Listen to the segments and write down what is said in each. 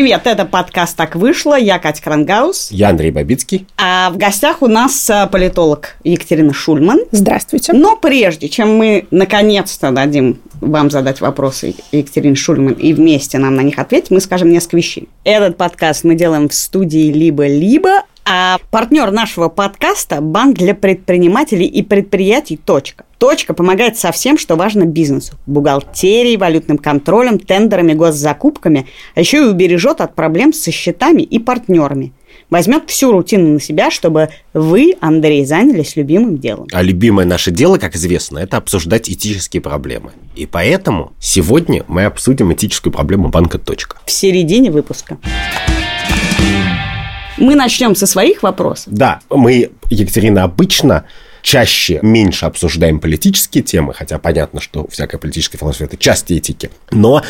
Привет, это подкаст «Так вышло». Я Катя Крангаус. Я Андрей Бабицкий. А в гостях у нас э, политолог Екатерина Шульман. Здравствуйте. Но прежде чем мы наконец-то дадим вам задать вопросы Екатерине Шульман и вместе нам на них ответить, мы скажем несколько вещей. Этот подкаст мы делаем в студии «Либо-либо», а партнер нашего подкаста – банк для предпринимателей и предприятий «Точка». «Точка» помогает со всем, что важно бизнесу. Бухгалтерией, валютным контролем, тендерами, госзакупками, а еще и убережет от проблем со счетами и партнерами. Возьмет всю рутину на себя, чтобы вы, Андрей, занялись любимым делом. А любимое наше дело, как известно, это обсуждать этические проблемы. И поэтому сегодня мы обсудим этическую проблему банка «Точка». В середине выпуска. Мы начнем со своих вопросов. Да, мы, Екатерина, обычно чаще меньше обсуждаем политические темы, хотя понятно, что всякая политическая философия – это часть этики. Но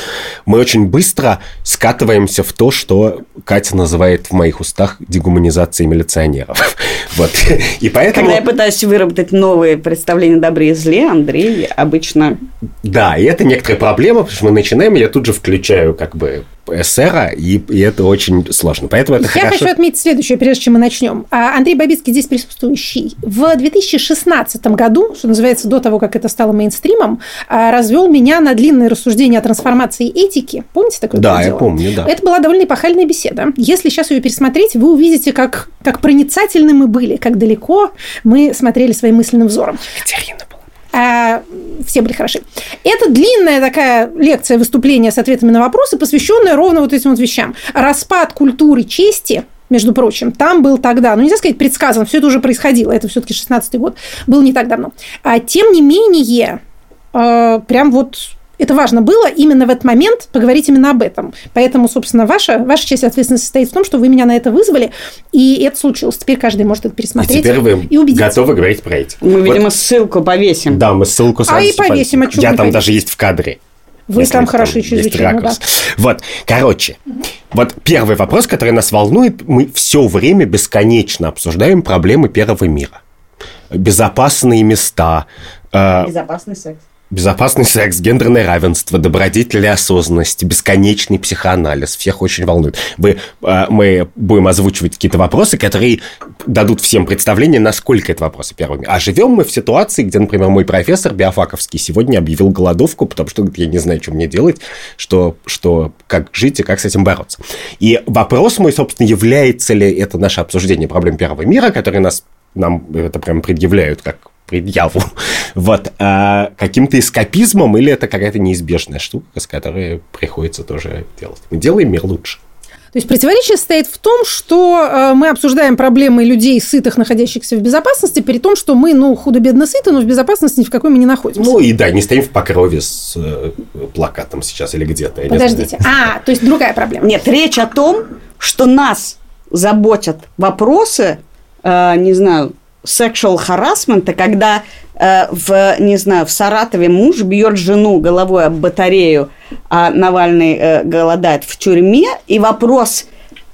мы очень быстро скатываемся в то, что Катя называет в моих устах дегуманизацией милиционеров. Вот. И поэтому... Когда я пытаюсь выработать новые представления о добре и зле, Андрей обычно... Да, и это некоторая проблема, потому что мы начинаем, я тут же включаю как бы эсера, и, и это очень сложно. Поэтому это Я хорошо. хочу отметить следующее, прежде чем мы начнем. А, Андрей Бабицкий здесь присутствующий. В 2016 году, что называется, до того, как это стало мейнстримом, а, развел меня на длинные рассуждения о трансформации этики. Помните такое Да, я помню, да. Это была довольно эпохальная беседа. Если сейчас ее пересмотреть, вы увидите, как, как проницательны мы были, как далеко мы смотрели своим мысленным взором. Екатерина была. А, все были хороши. Это длинная такая лекция, выступление с ответами на вопросы, посвященная ровно вот этим вот вещам. Распад культуры чести, между прочим, там был тогда, ну, нельзя сказать предсказан, все это уже происходило, это все-таки 16-й год, был не так давно. А, тем не менее, э, прям вот это важно было именно в этот момент поговорить именно об этом. Поэтому, собственно, ваша, ваша часть ответственности состоит в том, что вы меня на это вызвали, и это случилось. Теперь каждый может это И пересмотреть теперь вы и убедиться. готовы говорить про этики. Мы, Вот, видимо, ссылку повесим. Да, мы ссылку сразу и же повесим, а Я там повесим? даже есть в кадре. Вы если там хороши есть чрезвычайно, да. ракурс. Вот, короче, вот первый вопрос, который нас волнует, мы все время бесконечно обсуждаем проблемы первого мира. Безопасные места, э, Безопасный секс. Безопасный секс, гендерное равенство, добродетель и осознанность, бесконечный психоанализ. Всех очень волнует. Вы, э, мы будем озвучивать какие-то вопросы, которые дадут всем представление, насколько это вопросы первыми. А живем мы в ситуации, где, например, мой профессор Биофаковский сегодня объявил голодовку, потому что я не знаю, что мне делать, что, что, как жить и как с этим бороться. И вопрос мой, собственно, является ли это наше обсуждение проблем первого мира, которые нас, нам это прям предъявляют как предъяву, вот, а, каким-то эскапизмом или это какая-то неизбежная штука, с которой приходится тоже делать. Мы делаем мир лучше. То есть противоречие состоит в том, что э, мы обсуждаем проблемы людей, сытых, находящихся в безопасности, при том, что мы, ну, худо-бедно сыты, но в безопасности ни в какой мы не находимся. Ну и да, не стоим в покрове с э, плакатом сейчас или где-то. Подождите. А, то есть другая проблема. Нет, речь о том, что нас заботят вопросы, э, не знаю, sexual harassment, когда э, в, не знаю, в Саратове муж бьет жену головой об батарею, а Навальный э, голодает в тюрьме, и вопрос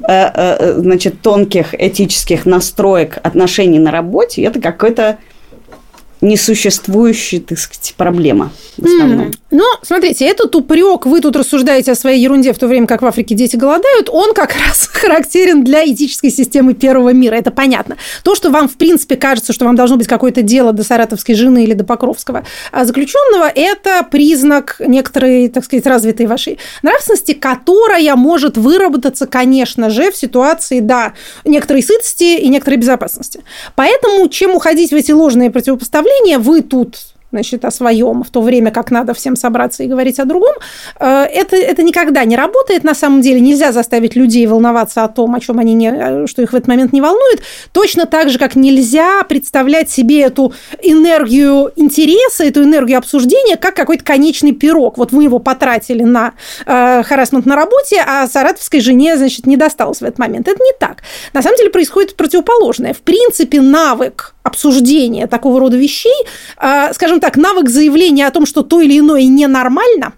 э, значит, тонких этических настроек отношений на работе, это какой-то несуществующая, так сказать, проблема в основном. М. Но, смотрите, этот упрек, вы тут рассуждаете о своей ерунде, в то время как в Африке дети голодают, он как раз характерен для этической системы первого мира, это понятно. То, что вам, в принципе, кажется, что вам должно быть какое-то дело до саратовской жены или до Покровского а заключенного, это признак некоторой, так сказать, развитой вашей нравственности, которая может выработаться, конечно же, в ситуации, да, некоторой сытости и некоторой безопасности. Поэтому, чем уходить в эти ложные противопоставления, вы тут значит, о своем, в то время как надо всем собраться и говорить о другом, э, это, это никогда не работает. На самом деле нельзя заставить людей волноваться о том, о чем они не, э, что их в этот момент не волнует. Точно так же, как нельзя представлять себе эту энергию интереса, эту энергию обсуждения, как какой-то конечный пирог. Вот мы его потратили на э, харасмент на работе, а саратовской жене, значит, не досталось в этот момент. Это не так. На самом деле происходит противоположное. В принципе, навык обсуждения такого рода вещей, э, скажем так, навык заявления о том, что то или иное ненормально,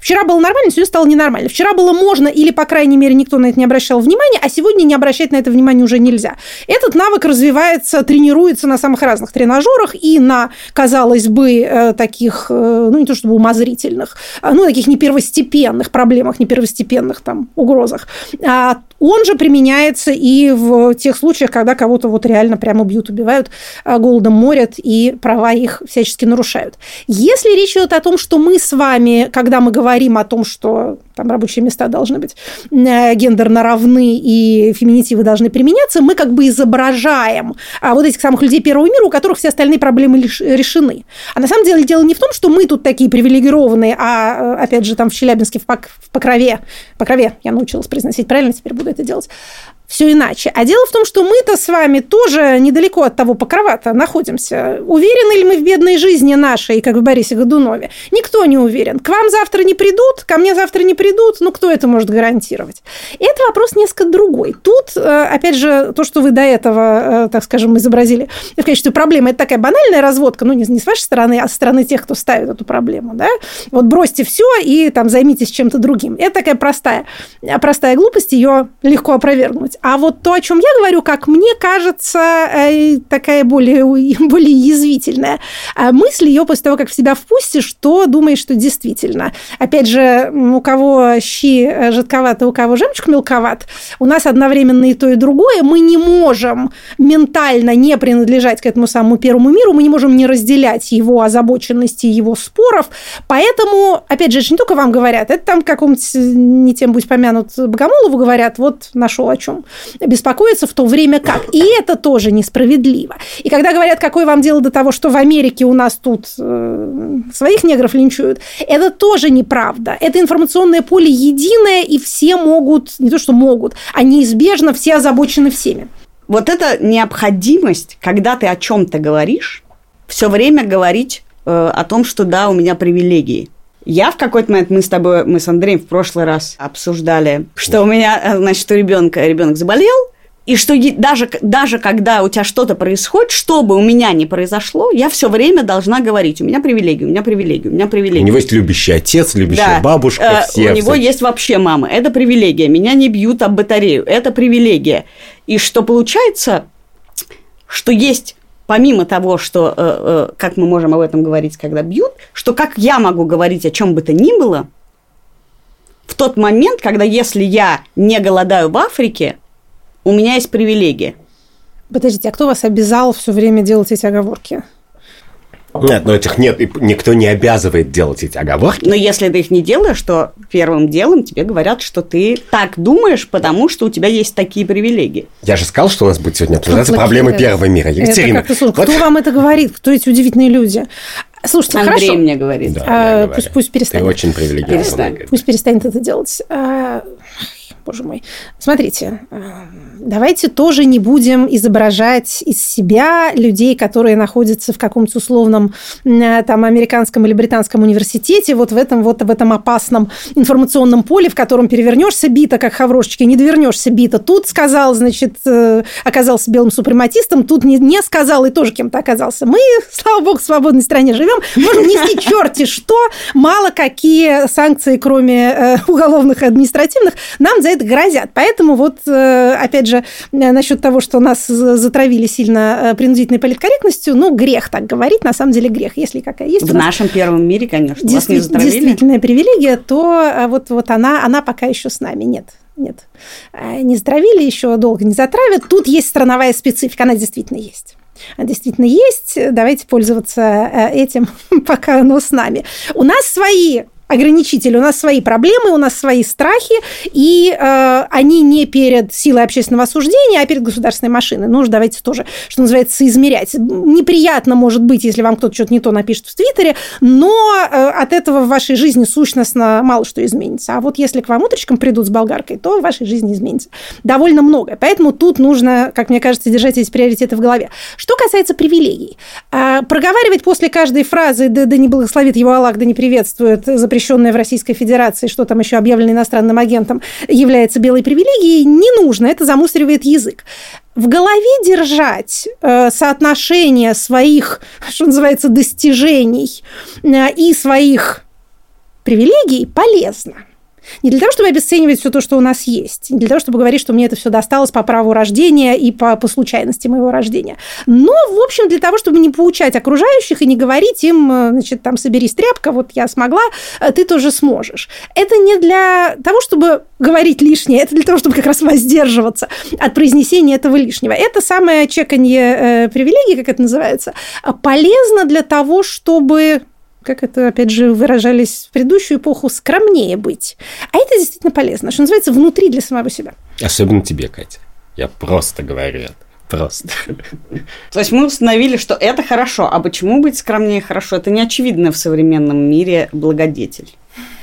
Вчера было нормально, сегодня стало ненормально. Вчера было можно или, по крайней мере, никто на это не обращал внимания, а сегодня не обращать на это внимание уже нельзя. Этот навык развивается, тренируется на самых разных тренажерах и на, казалось бы, э, таких, э, ну, не то чтобы умозрительных, а, ну, таких не первостепенных проблемах, не первостепенных там угрозах. Он же применяется и в тех случаях, когда кого-то вот реально прямо бьют, убивают, а, голодом морят и права их всячески нарушают. Если речь идет о том, что мы с вами, когда мы говорим о том, что там рабочие места должны быть э, гендерно равны и феминитивы должны применяться, мы как бы изображаем а, вот этих самых людей первого мира, у которых все остальные проблемы решены. А на самом деле дело не в том, что мы тут такие привилегированные, а, э, опять же, там в Челябинске, в, Пок в Покрове, Покрове, я научилась произносить правильно, теперь буду это делать, все иначе. А дело в том, что мы-то с вами тоже недалеко от того покровата находимся. Уверены ли мы в бедной жизни нашей, как в Борисе Годунове? Никто не уверен. К вам завтра не придут, ко мне завтра не придут. Ну, кто это может гарантировать? Это вопрос несколько другой. Тут, э, опять же, то, что вы до этого, э, так скажем, изобразили в качестве проблемы, это такая банальная разводка, ну, не с вашей стороны, а со стороны тех, кто ставит эту проблему, да? Вот бросьте все и там займитесь чем-то другим. Это такая простая, простая глупость, ее легко опровергнуть делать. А вот то, о чем я говорю, как мне кажется, э, такая более, более язвительная а мысль ее после того, как в себя впустишь, что думаешь, что действительно. Опять же, у кого щи э, жидковаты, у кого жемчуг мелковат, у нас одновременно и то, и другое. Мы не можем ментально не принадлежать к этому самому первому миру, мы не можем не разделять его озабоченности, его споров. Поэтому, опять же, это не только вам говорят, это там какому-нибудь, не тем будь помянут, Богомолову говорят, вот нашел о чем беспокоиться в то время как. И это тоже несправедливо. И когда говорят, какое вам дело до того, что в Америке у нас тут э, своих негров линчуют, это тоже неправда. Это информационное поле единое, и все могут, не то что могут, а неизбежно все озабочены всеми. Вот эта необходимость, когда ты о чем-то говоришь, все время говорить э, о том, что да, у меня привилегии. Я в какой-то момент, мы с тобой, мы с Андреем в прошлый раз обсуждали, что у меня, э, значит, у ребенка ребенок заболел, и что даже, даже когда у тебя что-то происходит, что бы у меня не произошло, я все время должна говорить, у меня привилегии, у меня привилегии, у меня привилегии. У него есть любящий отец, любящая да. бабушка, э, все. У него все. есть вообще мама. Это привилегия. Меня не бьют об батарею. Это привилегия. И что получается, что есть помимо того, что э, э, как мы можем об этом говорить, когда бьют, что как я могу говорить о чем бы то ни было, в тот момент, когда если я не голодаю в Африке, у меня есть привилегия. Подождите, а кто вас обязал все время делать эти оговорки? Нет, но этих нет, никто не обязывает делать эти оговорки. Но если ты их не делаешь, то первым делом тебе говорят, что ты так думаешь, потому что у тебя есть такие привилегии. Я же сказал, что у нас будет сегодня обсуждаться проблемы это? первого мира. Екатерина. Это вот... Кто вам это говорит? Кто эти удивительные люди? Слушайте, Андрей хорошо. мне говорит. Да, а, пусть, пусть перестанет. Ты очень привилегированный. Перестань. Пусть перестанет это делать. А, боже мой. Смотрите, э, давайте тоже не будем изображать из себя людей, которые находятся в каком-то условном э, там американском или британском университете, вот в этом вот в этом опасном информационном поле, в котором перевернешься бита, как хаврошечки, не довернешься бита. Тут сказал, значит, э, оказался белым супрематистом, тут не, не сказал и тоже кем-то оказался. Мы, слава богу, в свободной стране живем, можем нести черти что, мало какие санкции, кроме уголовных и административных, нам за это грозят. Поэтому вот, э, опять же, э, насчет того, что нас затравили сильно э, принудительной политкорректностью, ну, грех так говорить, на самом деле грех, если какая есть. В нашем первом мире, конечно, вас не затравили. Действительная привилегия, то вот, вот она, она пока еще с нами. Нет, нет. Не затравили, еще долго не затравят. Тут есть страновая специфика, она действительно есть действительно есть. Давайте пользоваться этим, пока оно с нами. У нас свои ограничители. У нас свои проблемы, у нас свои страхи, и э, они не перед силой общественного осуждения, а перед государственной машиной. Ну, давайте тоже, что называется, измерять. Неприятно может быть, если вам кто-то что-то не то напишет в Твиттере, но э, от этого в вашей жизни сущностно мало что изменится. А вот если к вам утречком придут с болгаркой, то в вашей жизни изменится довольно многое. Поэтому тут нужно, как мне кажется, держать эти приоритеты в голове. Что касается привилегий. Э, проговаривать после каждой фразы «да, да не благословит его Аллах, да не приветствует» за запрещенное в Российской Федерации, что там еще объявлено иностранным агентом, является белой привилегией, не нужно, это замусоривает язык в голове держать э, соотношение своих, что называется, достижений э, и своих привилегий полезно. Не для того, чтобы обесценивать все то, что у нас есть, не для того, чтобы говорить, что мне это все досталось по праву рождения и по, по случайности моего рождения, но, в общем, для того, чтобы не поучать окружающих и не говорить им, э, значит, там, соберись, тряпка, вот я смогла, э, ты тоже сможешь. Это не для того, чтобы говорить лишнее, это для того, чтобы как раз воздерживаться от произнесения этого лишнего. Это самое чеканье э, привилегий, как это называется, полезно для того, чтобы как это, опять же, выражались в предыдущую эпоху, скромнее быть. А это действительно полезно, что называется, внутри для самого себя. Особенно тебе, Катя. Я просто говорю это. Просто. То есть мы установили, что это хорошо. А почему быть скромнее хорошо? Это не очевидно в современном мире благодетель.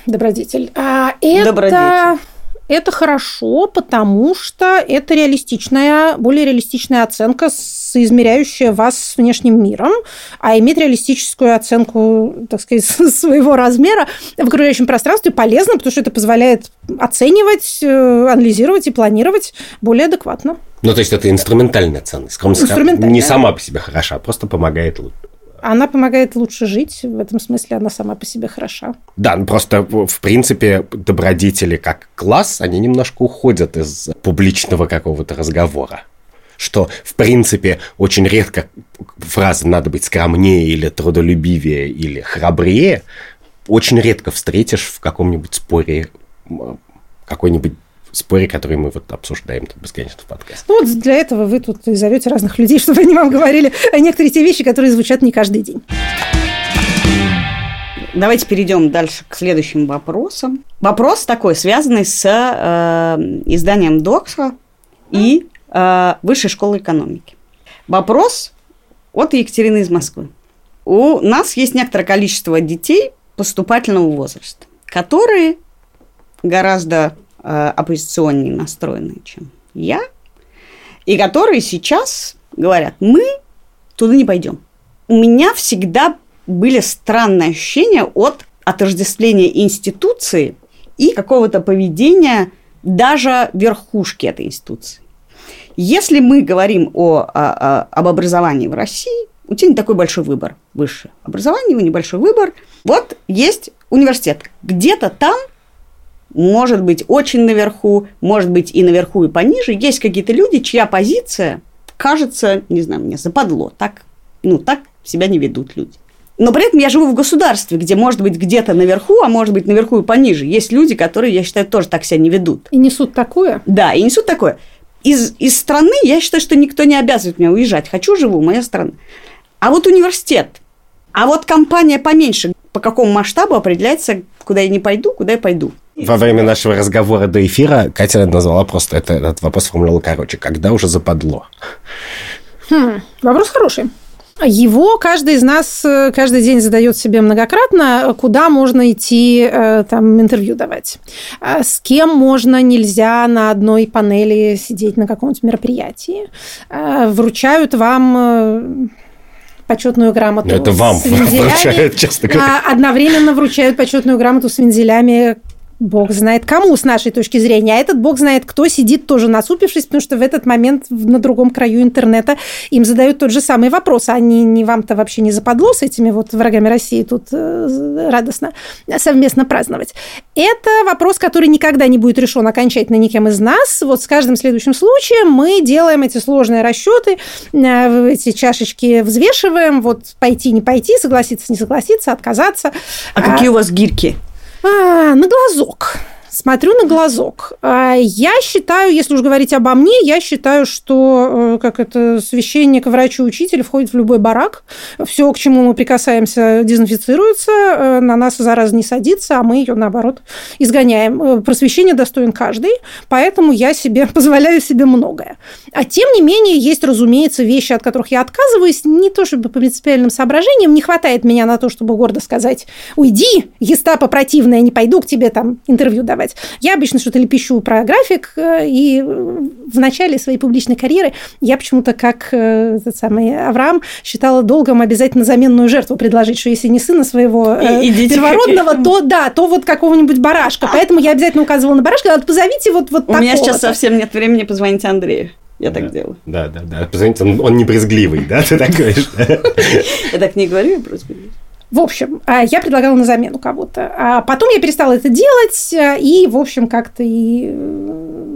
Добродетель. А это... Добродетель. Это хорошо, потому что это реалистичная, более реалистичная оценка, соизмеряющая вас с внешним миром, а иметь реалистическую оценку, так сказать, своего размера в окружающем пространстве полезно, потому что это позволяет оценивать, э, анализировать и планировать более адекватно. Ну, то есть это инструментальная ценность. Инструментальная. Не сама по себе хороша, а просто помогает лучше. Она помогает лучше жить, в этом смысле она сама по себе хороша. Да, ну просто, в принципе, добродетели как класс, они немножко уходят из публичного какого-то разговора что, в принципе, очень редко фраза «надо быть скромнее» или «трудолюбивее» или «храбрее» очень редко встретишь в каком-нибудь споре какой-нибудь споре, который мы вот обсуждаем тут бесконечно в подкасте. Ну, вот для этого вы тут и зовете разных людей, чтобы они вам говорили о некоторые те вещи, которые звучат не каждый день. Давайте перейдем дальше к следующим вопросам. Вопрос такой, связанный с э, изданием Докса и э, Высшей школы экономики. Вопрос от Екатерины из Москвы. У нас есть некоторое количество детей поступательного возраста, которые гораздо оппозиционнее настроенные, чем я, и которые сейчас говорят, мы туда не пойдем. У меня всегда были странные ощущения от отождествления институции и какого-то поведения даже верхушки этой институции. Если мы говорим о, о, о, об образовании в России, у тебя не такой большой выбор. Высшее образование, небольшой выбор. Вот есть университет. Где-то там может быть очень наверху, может быть и наверху, и пониже. Есть какие-то люди, чья позиция кажется, не знаю, мне западло. Так, ну, так себя не ведут люди. Но при этом я живу в государстве, где может быть где-то наверху, а может быть наверху и пониже. Есть люди, которые, я считаю, тоже так себя не ведут. И несут такое? Да, и несут такое. Из, из страны я считаю, что никто не обязывает меня уезжать. Хочу, живу, моя страна. А вот университет, а вот компания поменьше, по какому масштабу определяется, куда я не пойду, куда я пойду. Во время нашего разговора до эфира Катя назвала просто это, этот вопрос формулировала короче. Когда уже западло? Хм, вопрос хороший. Его каждый из нас э, каждый день задает себе многократно, куда можно идти э, там интервью давать, а с кем можно, нельзя на одной панели сидеть на каком-то мероприятии. А вручают вам э, почетную грамоту. Но это вам вручают, честно говоря. А одновременно вручают почетную грамоту с вензелями Бог знает кому с нашей точки зрения, а этот Бог знает кто сидит тоже насупившись, потому что в этот момент на другом краю интернета им задают тот же самый вопрос, а не, не вам-то вообще не западло с этими вот врагами России тут э, радостно совместно праздновать. Это вопрос, который никогда не будет решен окончательно никем из нас. Вот с каждым следующим случаем мы делаем эти сложные расчеты, э, эти чашечки взвешиваем, вот пойти, не пойти, согласиться, не согласиться, отказаться. А, а какие у вас гирьки? А, на глазок. Смотрю на глазок. А, я считаю, если уж говорить обо мне, я считаю, что э, как это священник, врач и учитель входит в любой барак. Все, к чему мы прикасаемся, дезинфицируется, э, на нас зараза не садится, а мы ее, наоборот, изгоняем. Э, просвещение достоин каждый, поэтому я себе позволяю себе многое. А тем не менее, есть, разумеется, вещи, от которых я отказываюсь, не то чтобы по принципиальным соображениям, не хватает меня на то, чтобы гордо сказать, уйди, гестапо противная, не пойду к тебе там интервью давать рисовать. Я обычно что-то лепещу про график, э, и в начале своей публичной карьеры я почему-то, как э, этот самый Авраам, считала долгом обязательно заменную жертву предложить, что если не сына своего э, Идите первородного, то да, то вот какого-нибудь барашка. Поэтому я обязательно указывала на барашка, позовите вот, вот У меня сейчас совсем нет времени позвонить Андрею. Я да, так делаю. Да, да, да. Позвоните, он, он не брезгливый, да? Ты так говоришь? Я так не говорю, я просто В общем, а, я предлагала на замену кого-то. А потом я перестала это делать, а, и, в общем, как-то и э,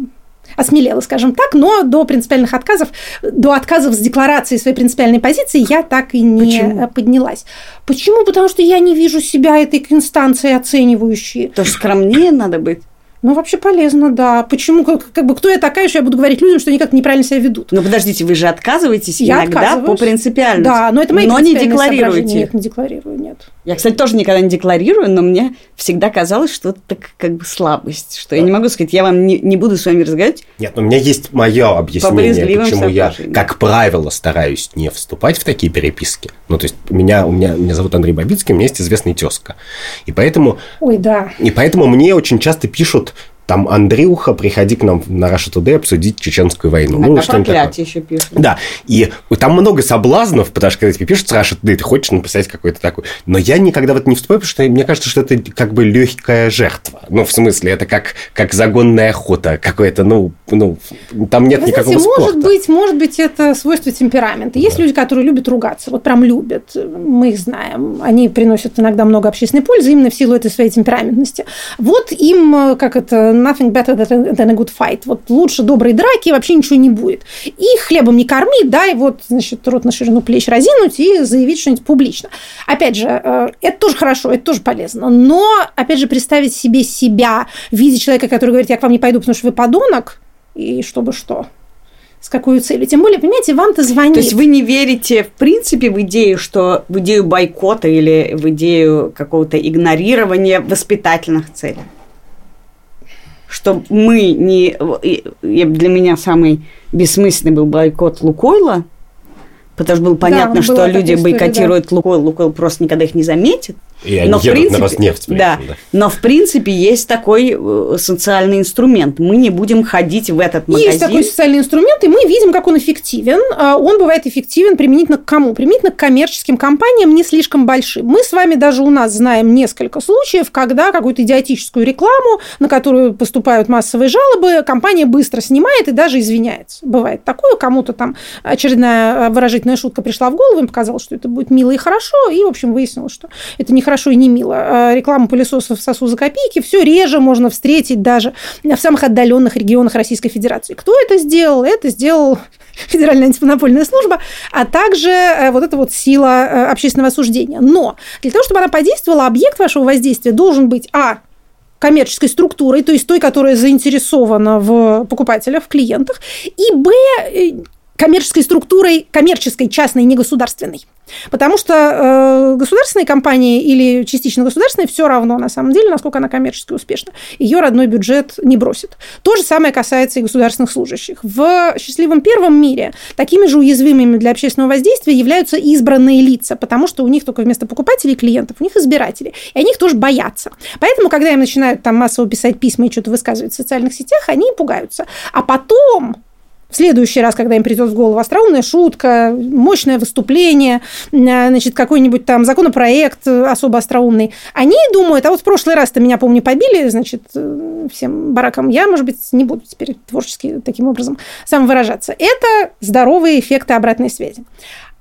осмелела, скажем так, но до принципиальных отказов, до отказов с декларацией своей принципиальной позиции я так и не Почему? поднялась. Почему? Потому что я не вижу себя этой инстанцией оценивающей. То скромнее надо быть. Ну, вообще полезно, да. Почему? Как, как бы кто я такая, что я буду говорить людям, что они как-то неправильно себя ведут? Ну, подождите, вы же отказываетесь я иногда по принципиальности. Да, но это мои Но не декларируете. Нет, не декларирую, нет. Я, кстати, тоже никогда не декларирую, но мне всегда казалось, что это так, как бы слабость, что я не могу сказать, я вам не, не буду с вами разговаривать. Нет, но у меня есть мое объяснение, почему я, как правило, стараюсь не вступать в такие переписки. Ну, то есть, меня, у меня, меня зовут Андрей Бабицкий, у меня есть известный тезка. И поэтому... Ой, да. И поэтому мне очень часто пишут там Андрюха, приходи к нам на Russia Today обсудить чеченскую войну. Иногда ну, что проклятие еще пишут. Да, и там много соблазнов, потому что когда тебе пишут Russia Today, ты хочешь написать какой-то такой. Но я никогда в это не вступаю, потому что мне кажется, что это как бы легкая жертва. Ну, в смысле, это как, как загонная охота какое-то, ну, ну, там нет Вы никакого знаете, спорта. может быть, может быть, это свойство темперамента. Есть да. люди, которые любят ругаться, вот прям любят. Мы их знаем. Они приносят иногда много общественной пользы именно в силу этой своей темпераментности. Вот им, как это, nothing better than a good fight. Вот лучше доброй драки вообще ничего не будет. И хлебом не корми, дай вот, значит, рот на ширину плеч разинуть и заявить что-нибудь публично. Опять же, э, это тоже хорошо, это тоже полезно. Но, опять же, представить себе себя в виде человека, который говорит, я к вам не пойду, потому что вы подонок, и чтобы что с какой целью. Тем более, понимаете, вам-то звонит. То есть вы не верите, в принципе, в идею, что в идею бойкота или в идею какого-то игнорирования воспитательных целей? Что мы не... Для меня самый бессмысленный был бойкот Лукойла, потому что было понятно, да, что люди бойкотируют да. Лукойл, Лукойл просто никогда их не заметит. И они но, едут в принципе, на Роснефть. Да, да, но в принципе есть такой э, социальный инструмент. Мы не будем ходить в этот магазин. Есть такой социальный инструмент, и мы видим, как он эффективен. А он бывает эффективен применительно к кому? Применительно к коммерческим компаниям не слишком большим. Мы с вами даже у нас знаем несколько случаев, когда какую-то идиотическую рекламу, на которую поступают массовые жалобы, компания быстро снимает и даже извиняется. Бывает такое, кому-то там очередная выражительная шутка пришла в голову, им показалось, что это будет мило и хорошо, и, в общем, выяснилось, что это не хорошо и не мило. А реклама пылесосов сосу за копейки все реже можно встретить даже в самых отдаленных регионах Российской Федерации. Кто это сделал? Это сделал Федеральная антимонопольная служба, а также э, вот эта вот сила э, общественного осуждения. Но для того, чтобы она подействовала, объект вашего воздействия должен быть, а, коммерческой структурой, то есть той, которая заинтересована в покупателях, в клиентах, и б, э, коммерческой структурой, коммерческой, частной, не государственной. Потому что э, государственные компании или частично государственные все равно, на самом деле, насколько она коммерчески успешна. Ее родной бюджет не бросит. То же самое касается и государственных служащих. В счастливом первом мире такими же уязвимыми для общественного воздействия являются избранные лица, потому что у них только вместо покупателей клиентов, у них избиратели. И они их тоже боятся. Поэтому, когда им начинают там массово писать письма и что-то высказывать в социальных сетях, они пугаются. А потом в следующий раз, когда им придет в голову остроумная шутка, мощное выступление, э, значит, какой-нибудь там законопроект особо остроумный, они думают, а вот в прошлый раз-то меня, помню, побили, значит, э, всем баракам, я, может быть, не буду теперь творчески таким образом самовыражаться. Это здоровые эффекты обратной связи.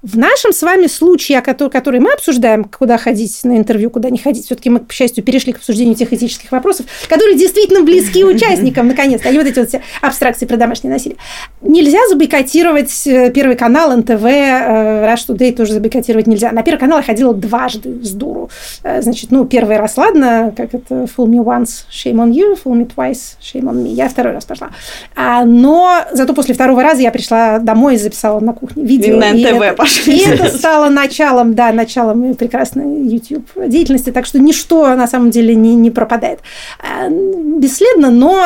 В нашем с вами случае, который, мы обсуждаем, куда ходить на интервью, куда не ходить, все-таки мы, к счастью, перешли к обсуждению тех этических вопросов, которые действительно близки участникам, наконец-то, а не вот эти вот все абстракции про домашнее насилие. Нельзя забойкотировать э, Первый канал, НТВ, э, Rush Today тоже забойкотировать нельзя. На Первый канал я ходила дважды с дуру. Э, значит, ну, первый раз, ладно, как это, fool me once, shame on you, fool me twice, shame on me. Я второй раз пошла. А, но зато после второго раза я пришла домой и записала на кухне видео. И на НТВ пошла. И это стало началом, да, началом прекрасной YouTube деятельности, так что ничто на самом деле не, не пропадает а, бесследно, но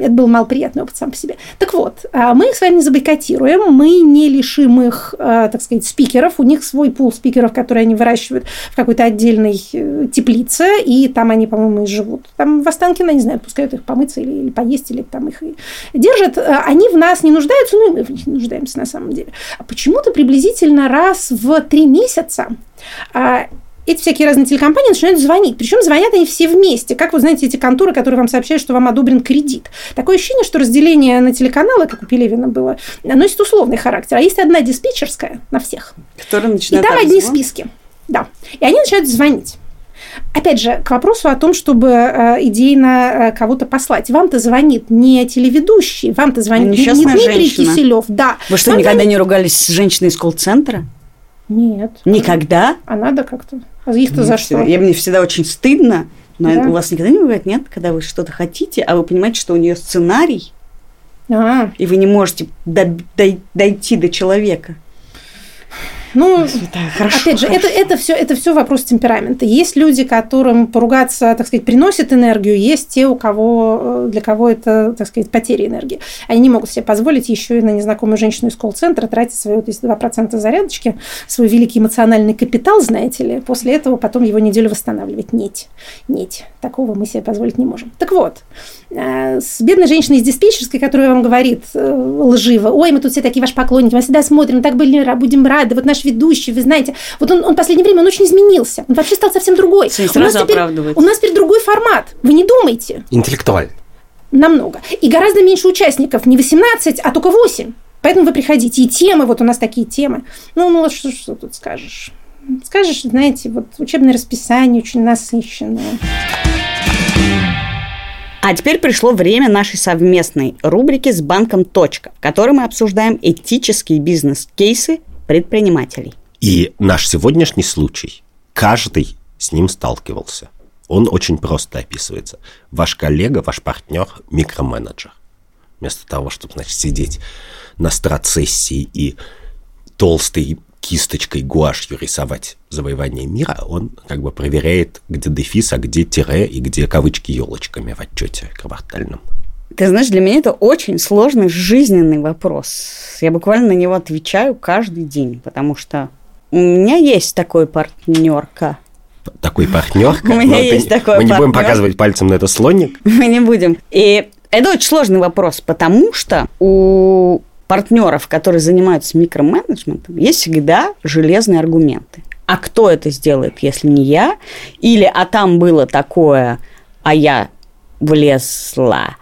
это был малоприятный опыт сам по себе. Так вот, а, мы их с вами не забойкотируем, мы не лишим их, а, так сказать, спикеров, у них свой пул спикеров, которые они выращивают в какой-то отдельной э, теплице, и там они, по-моему, и живут. Там в Останкино, не знаю, пускают их помыться или, или поесть, или там их и держат. Они в нас не нуждаются, ну и мы в них не нуждаемся на самом деле. А почему-то приблизительно примерно раз в три месяца а, эти всякие разные телекомпании начинают звонить. Причем звонят они все вместе. Как вы знаете, эти конторы, которые вам сообщают, что вам одобрен кредит. Такое ощущение, что разделение на телеканалы, как у Пелевина было, носит условный характер. А есть одна диспетчерская на всех. Которая начинает И там одни списки. Да. И они начинают звонить. Опять же, к вопросу о том, чтобы э, идейно э, кого-то послать. Вам-то звонит не телеведущий, вам-то звонит не, не Дмитрий женщина. Киселев. Да. Вы что, Вам никогда звонит... не ругались с женщиной из колл-центра? Нет. Никогда? А надо как-то. А их-то за что? Я мне всегда очень стыдно. Но да. у вас никогда не бывает, нет, когда вы что-то хотите, а вы понимаете, что у нее сценарий, а. и вы не можете до, до, дойти до человека. Ну, да, хорошо, опять же, хорошо. это, это, все, это все вопрос темперамента. Есть люди, которым поругаться, так сказать, приносит энергию, есть те, у кого, э, для кого это, так сказать, потеря энергии. Они не могут себе позволить еще и на незнакомую женщину из колл-центра тратить свои вот, 2% зарядочки, свой великий эмоциональный капитал, знаете ли, после этого потом его неделю восстанавливать. Нет, нет, такого мы себе позволить не можем. Так вот, с бедной женщиной из диспетчерской, которая вам говорит э, лживо, ой, мы тут все такие ваши поклонники, мы всегда смотрим, так были, будем рады, вот наш ведущий, вы знаете, вот он, он в последнее время, он очень изменился, он вообще стал совсем другой. у нас, теперь, у нас теперь другой формат, вы не думайте. Интеллектуальный. Намного. И гораздо меньше участников, не 18, а только 8. Поэтому вы приходите. И темы, вот у нас такие темы. Ну, ну что, что тут скажешь? Скажешь, знаете, вот учебное расписание очень насыщенное. А теперь пришло время нашей совместной рубрики с банком «Точка», в которой мы обсуждаем этические бизнес-кейсы предпринимателей. И наш сегодняшний случай, каждый с ним сталкивался. Он очень просто описывается. Ваш коллега, ваш партнер – микроменеджер. Вместо того, чтобы, значит, сидеть на страцессии и толстой кисточкой гуашью рисовать завоевание мира, он как бы проверяет, где дефис, а где тире и где кавычки елочками в отчете квартальном. Ты знаешь, для меня это очень сложный жизненный вопрос. Я буквально на него отвечаю каждый день, потому что у меня есть такой партнерка. Такой партнерка? У меня есть такой Мы не будем показывать пальцем на это слонник? Мы не будем. И это очень сложный вопрос, потому что у партнеров, которые занимаются микроменеджментом, есть всегда железные аргументы. А кто это сделает, если не я? Или а там было такое, а я влезла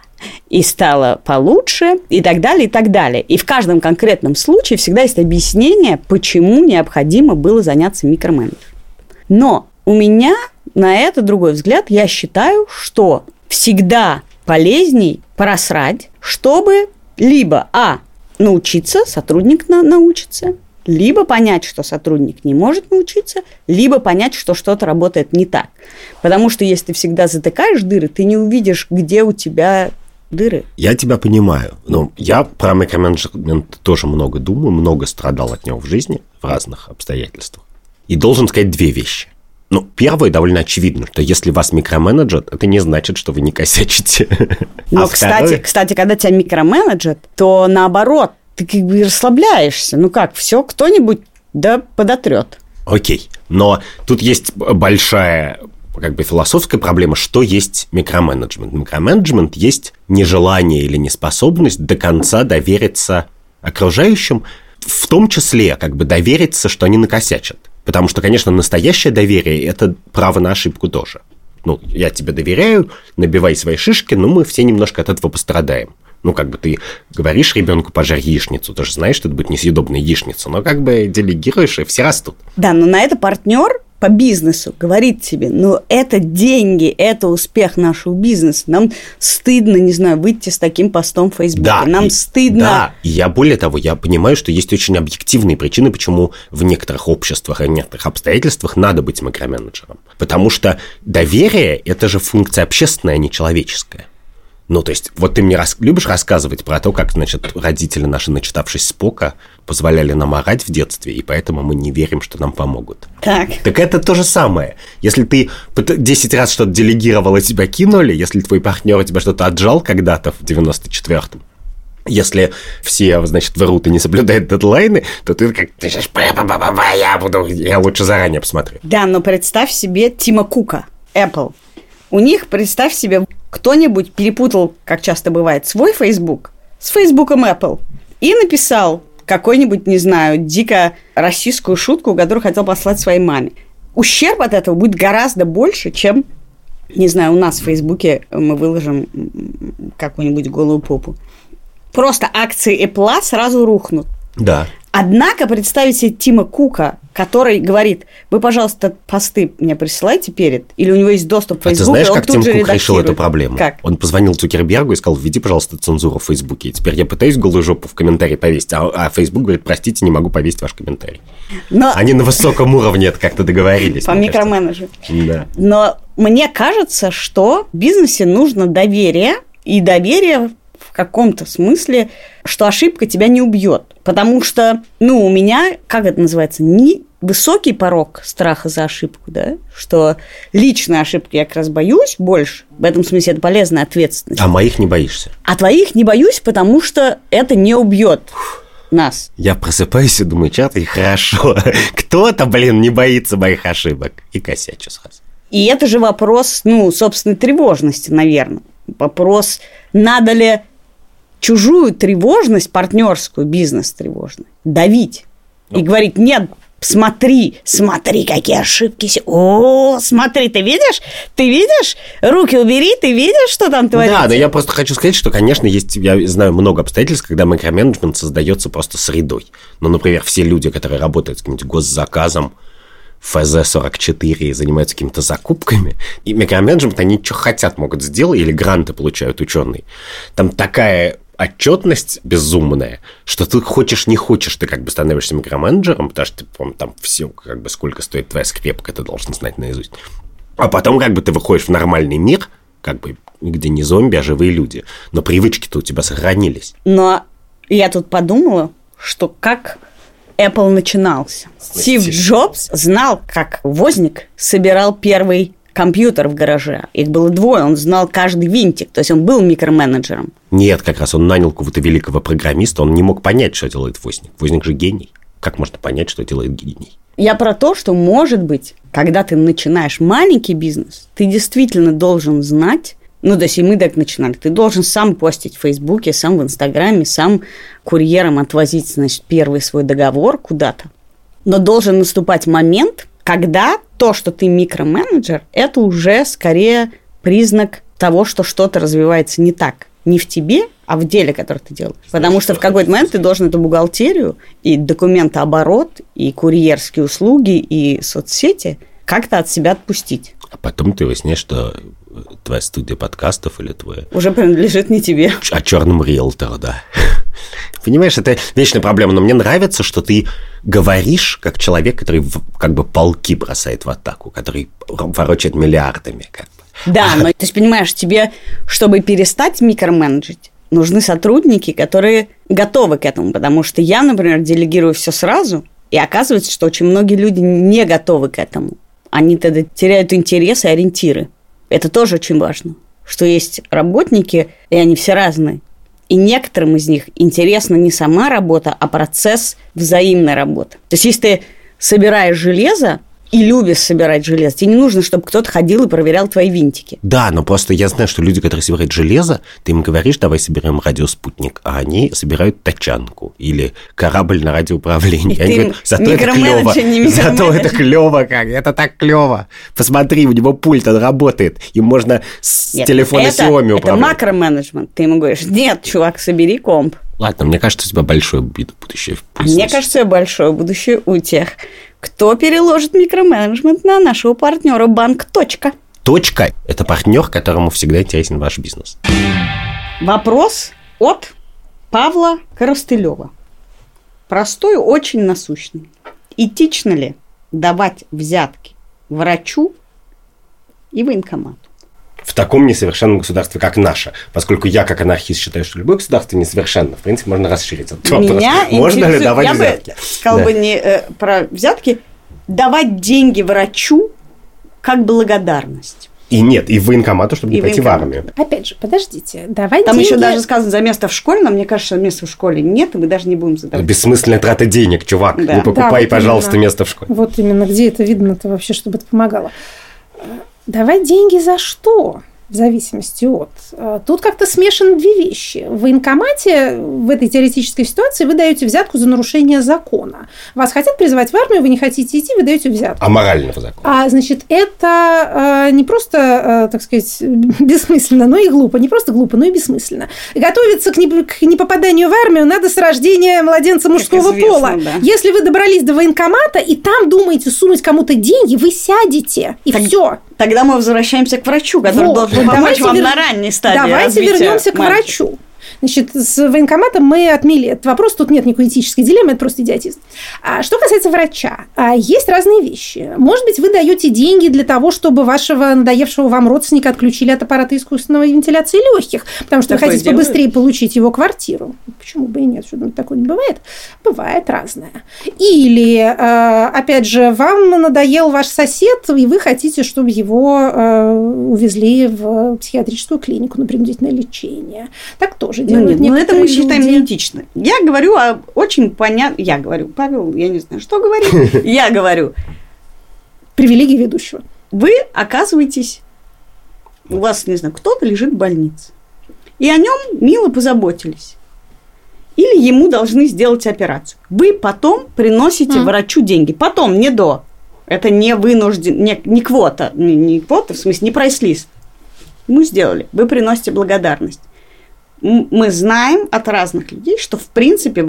и стало получше, и так далее, и так далее. И в каждом конкретном случае всегда есть объяснение, почему необходимо было заняться микроменеджментом. Но у меня на это другой взгляд. Я считаю, что всегда полезней просрать, чтобы либо, а, научиться, сотрудник на, научится, либо понять, что сотрудник не может научиться, либо понять, что что-то работает не так. Потому что если ты всегда затыкаешь дыры, ты не увидишь, где у тебя дыры. Я тебя понимаю. Но я про микроменеджмент тоже много думаю, много страдал от него в жизни, в разных обстоятельствах. И должен сказать две вещи. Ну, первое довольно очевидно, что если вас микроменеджер, это не значит, что вы не косячите. Но, а кстати, второе... кстати, когда тебя микроменеджер, то наоборот, ты как бы расслабляешься. Ну как, все, кто-нибудь да подотрет. Окей, но тут есть большая как бы философская проблема, что есть микроменеджмент. Микроменеджмент есть нежелание или неспособность до конца довериться окружающим, в том числе как бы довериться, что они накосячат. Потому что, конечно, настоящее доверие – это право на ошибку тоже. Ну, я тебе доверяю, набивай свои шишки, но мы все немножко от этого пострадаем. Ну, как бы ты говоришь ребенку пожарь яичницу, ты же знаешь, что это будет несъедобная яичница, но как бы делегируешь, и все растут. Да, но на это партнер по бизнесу говорит тебе, ну, это деньги, это успех нашего бизнеса. Нам стыдно, не знаю, выйти с таким постом в Фейсбуке. Да, Нам и, стыдно. Да, и я более того, я понимаю, что есть очень объективные причины, почему в некоторых обществах и некоторых обстоятельствах надо быть макроменеджером. Потому что доверие – это же функция общественная, а не человеческая. Ну, то есть, вот ты мне рас... любишь рассказывать про то, как, значит, родители наши, начитавшись Спока, позволяли нам орать в детстве, и поэтому мы не верим, что нам помогут. Так. Так это то же самое. Если ты 10 раз что-то делегировал, и тебя кинули, если твой партнер тебя что-то отжал когда-то в 94-м, если все, значит, врут и не соблюдают дедлайны, то ты как, ты сейчас, я буду, я лучше заранее посмотрю. Да, но представь себе Тима Кука, Apple. У них, представь себе, кто-нибудь перепутал, как часто бывает, свой Facebook с Фейсбуком Apple и написал какой-нибудь, не знаю, дико российскую шутку, которую хотел послать своей маме. Ущерб от этого будет гораздо больше, чем, не знаю, у нас в Фейсбуке мы выложим какую-нибудь голую попу. Просто акции Apple сразу рухнут. Да. Однако представить себе Тима Кука который говорит, вы, пожалуйста, посты мне присылайте перед, или у него есть доступ в А ты Facebook, знаешь, и он как Тим же Кук решил редактирует. эту проблему? Как? Он позвонил Цукербергу и сказал, введи, пожалуйста, цензуру в Фейсбуке. И теперь я пытаюсь голую жопу в комментарии повесить, а, а Facebook говорит, простите, не могу повесить ваш комментарий. Но Они на высоком уровне это как-то договорились. по микроменеджеру. Да. Но мне кажется, что в бизнесе нужно доверие, и доверие каком-то смысле, что ошибка тебя не убьет. Потому что, ну, у меня, как это называется, не высокий порог страха за ошибку, да, что личные ошибки я как раз боюсь больше, в этом смысле это полезная ответственность. А моих не боишься? А твоих не боюсь, потому что это не убьет нас. Я просыпаюсь и думаю, чат, и хорошо. Кто-то, блин, не боится моих ошибок. И косячу сразу. И это же вопрос, ну, собственной тревожности, наверное. Вопрос, надо ли чужую тревожность, партнерскую, бизнес-тревожность, давить и говорить, нет, смотри, смотри, какие ошибки. О, смотри, ты видишь? Ты видишь? Руки убери, ты видишь, что там творится? Да, но я просто хочу сказать, что, конечно, есть, я знаю много обстоятельств, когда микроменеджмент создается просто средой. Ну, например, все люди, которые работают с каким-нибудь госзаказом, ФЗ-44 и занимаются какими-то закупками, и микроменеджмент, они что хотят могут сделать, или гранты получают ученые. Там такая отчетность безумная, что ты хочешь, не хочешь, ты как бы становишься микроменеджером, потому что ты, по-моему, там все, как бы сколько стоит твоя скрепка, ты должен знать наизусть. А потом как бы ты выходишь в нормальный мир, как бы где не зомби, а живые люди. Но привычки-то у тебя сохранились. Но я тут подумала, что как Apple начинался. Стив. Джобс знал, как Возник собирал первый компьютер в гараже. Их было двое, он знал каждый винтик, то есть он был микроменеджером. Нет, как раз он нанял какого-то великого программиста, он не мог понять, что делает Возник. Возник же гений. Как можно понять, что делает гений? Я про то, что, может быть, когда ты начинаешь маленький бизнес, ты действительно должен знать, ну, то есть и мы так начинали, ты должен сам постить в Фейсбуке, сам в Инстаграме, сам курьером отвозить, значит, первый свой договор куда-то. Но должен наступать момент, когда то, что ты микроменеджер, это уже скорее признак того, что что-то развивается не так. Не в тебе, а в деле, которое ты делаешь. Потому что в какой-то момент ты должен эту бухгалтерию и документооборот, и курьерские услуги, и соцсети как-то от себя отпустить. А потом ты выясняешь, что твоя студия подкастов или твоя Уже принадлежит не тебе. о черном риэлтору, да. Понимаешь, это вечная проблема, но мне нравится, что ты говоришь как человек, который как бы полки бросает в атаку, который ворочает миллиардами. Как бы. Да, но есть, понимаешь, тебе, чтобы перестать микроменеджить, нужны сотрудники, которые готовы к этому, потому что я, например, делегирую все сразу, и оказывается, что очень многие люди не готовы к этому. Они тогда теряют интерес и ориентиры. Это тоже очень важно, что есть работники, и они все разные. И некоторым из них интересна не сама работа, а процесс взаимной работы. То есть, если ты собираешь железо и любишь собирать железо, тебе не нужно, чтобы кто-то ходил и проверял твои винтики. Да, но просто я знаю, что люди, которые собирают железо, ты им говоришь, давай соберем радиоспутник, а они собирают тачанку или корабль на радиоуправлении. И Они говорят, зато это клево, зато это клево, как, это так клево. Посмотри, у него пульт, он работает, им можно с Нет, телефона это, Xiaomi это управлять. макроменеджмент. Ты ему говоришь, нет, чувак, собери комп. Ладно, мне кажется, у тебя большое бу- будущее в бизнесе. мне кажется, большое будущее у тех, кто переложит микроменеджмент на нашего партнера банк. Точка. Точка – это партнер, которому всегда интересен ваш бизнес. Вопрос от Павла Коростылева. Простой, очень насущный. Этично ли давать взятки врачу и военкомату? В таком несовершенном государстве, как наше. Поскольку я, как анархист, считаю, что любое государство несовершенно, в принципе, можно расширить этот вопрос. Меня Можно ли давать я взятки? бы сказала Да. бы не э, про взятки, давать деньги врачу как благодарность. И нет, и военкомату, чтобы не И пойти в армию. Опять же, подождите, давай Там деньги... еще даже сказано за место в школе, но мне кажется, места в школе нет, и мы даже не будем задавать. Бессмысленная трата денег, чувак. Да. Не покупай, Да, вот пожалуйста, именно. место в школе. Вот именно, где это видно-то вообще, чтобы это помогало. Давай деньги за что? в зависимости от. Э, тут как-то смешаны две вещи. В военкомате в этой теоретической ситуации вы даете взятку за нарушение закона. Вас хотят призывать в армию, вы не хотите идти, вы даете взятку. А морального закона? А, значит, это э, не просто, э, так сказать, бессмысленно, но и глупо. Не просто глупо, но и бессмысленно. Готовиться к, не, к непопаданию в армию надо с рождения младенца мужского известно, пола. Да. Если вы добрались до военкомата и там думаете сунуть кому-то деньги, вы сядете, и так, все. Тогда мы возвращаемся к врачу, который вот, должен помочь вам вер... на ранней стадии Давайте вернемся к врачу. Значит, с военкоматом мы отмели этот вопрос, тут нет никакой этической дилеммы, это просто идиотизм. А что касается врача, а, есть разные вещи. Может быть, вы даете деньги для того, чтобы вашего надоевшего вам родственника отключили от аппарата искусственной вентиляции легких, потому что Такое вы хотите делают? побыстрее получить его квартиру. Почему бы и нет? Что такое не бывает? Бывает разное. Или, а, опять же, вам надоел ваш сосед, и вы хотите, чтобы его а, увезли в психиатрическую клинику на принудительное лечение. Так тоже ну, нет, ну это мы считаем люди. неэтично. Я говорю о очень понятно... Я говорю, Павел, я не знаю, что говорит. Я говорю. Привилегии ведущего. Вы оказываетесь... У вас, не знаю, кто-то лежит в больнице. И о нем мило позаботились. Или ему должны сделать операцию. Вы потом приносите mm. врачу деньги. Потом, не до. Это не вынужден, не, не квота, не, не квота, в смысле, не прайс-лист. Мы сделали. Вы приносите благодарность мы знаем от разных людей, что в принципе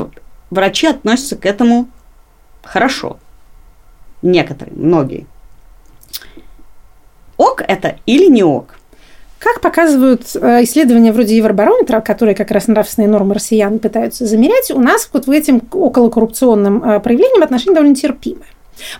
врачи относятся к этому хорошо. Некоторые, многие. Ок это или не ок? Как показывают э, исследования вроде Евробарометра, которые как раз нравственные нормы россиян пытаются замерять, у нас вот в этим околокоррупционным э, проявлениям отношения довольно терпимые.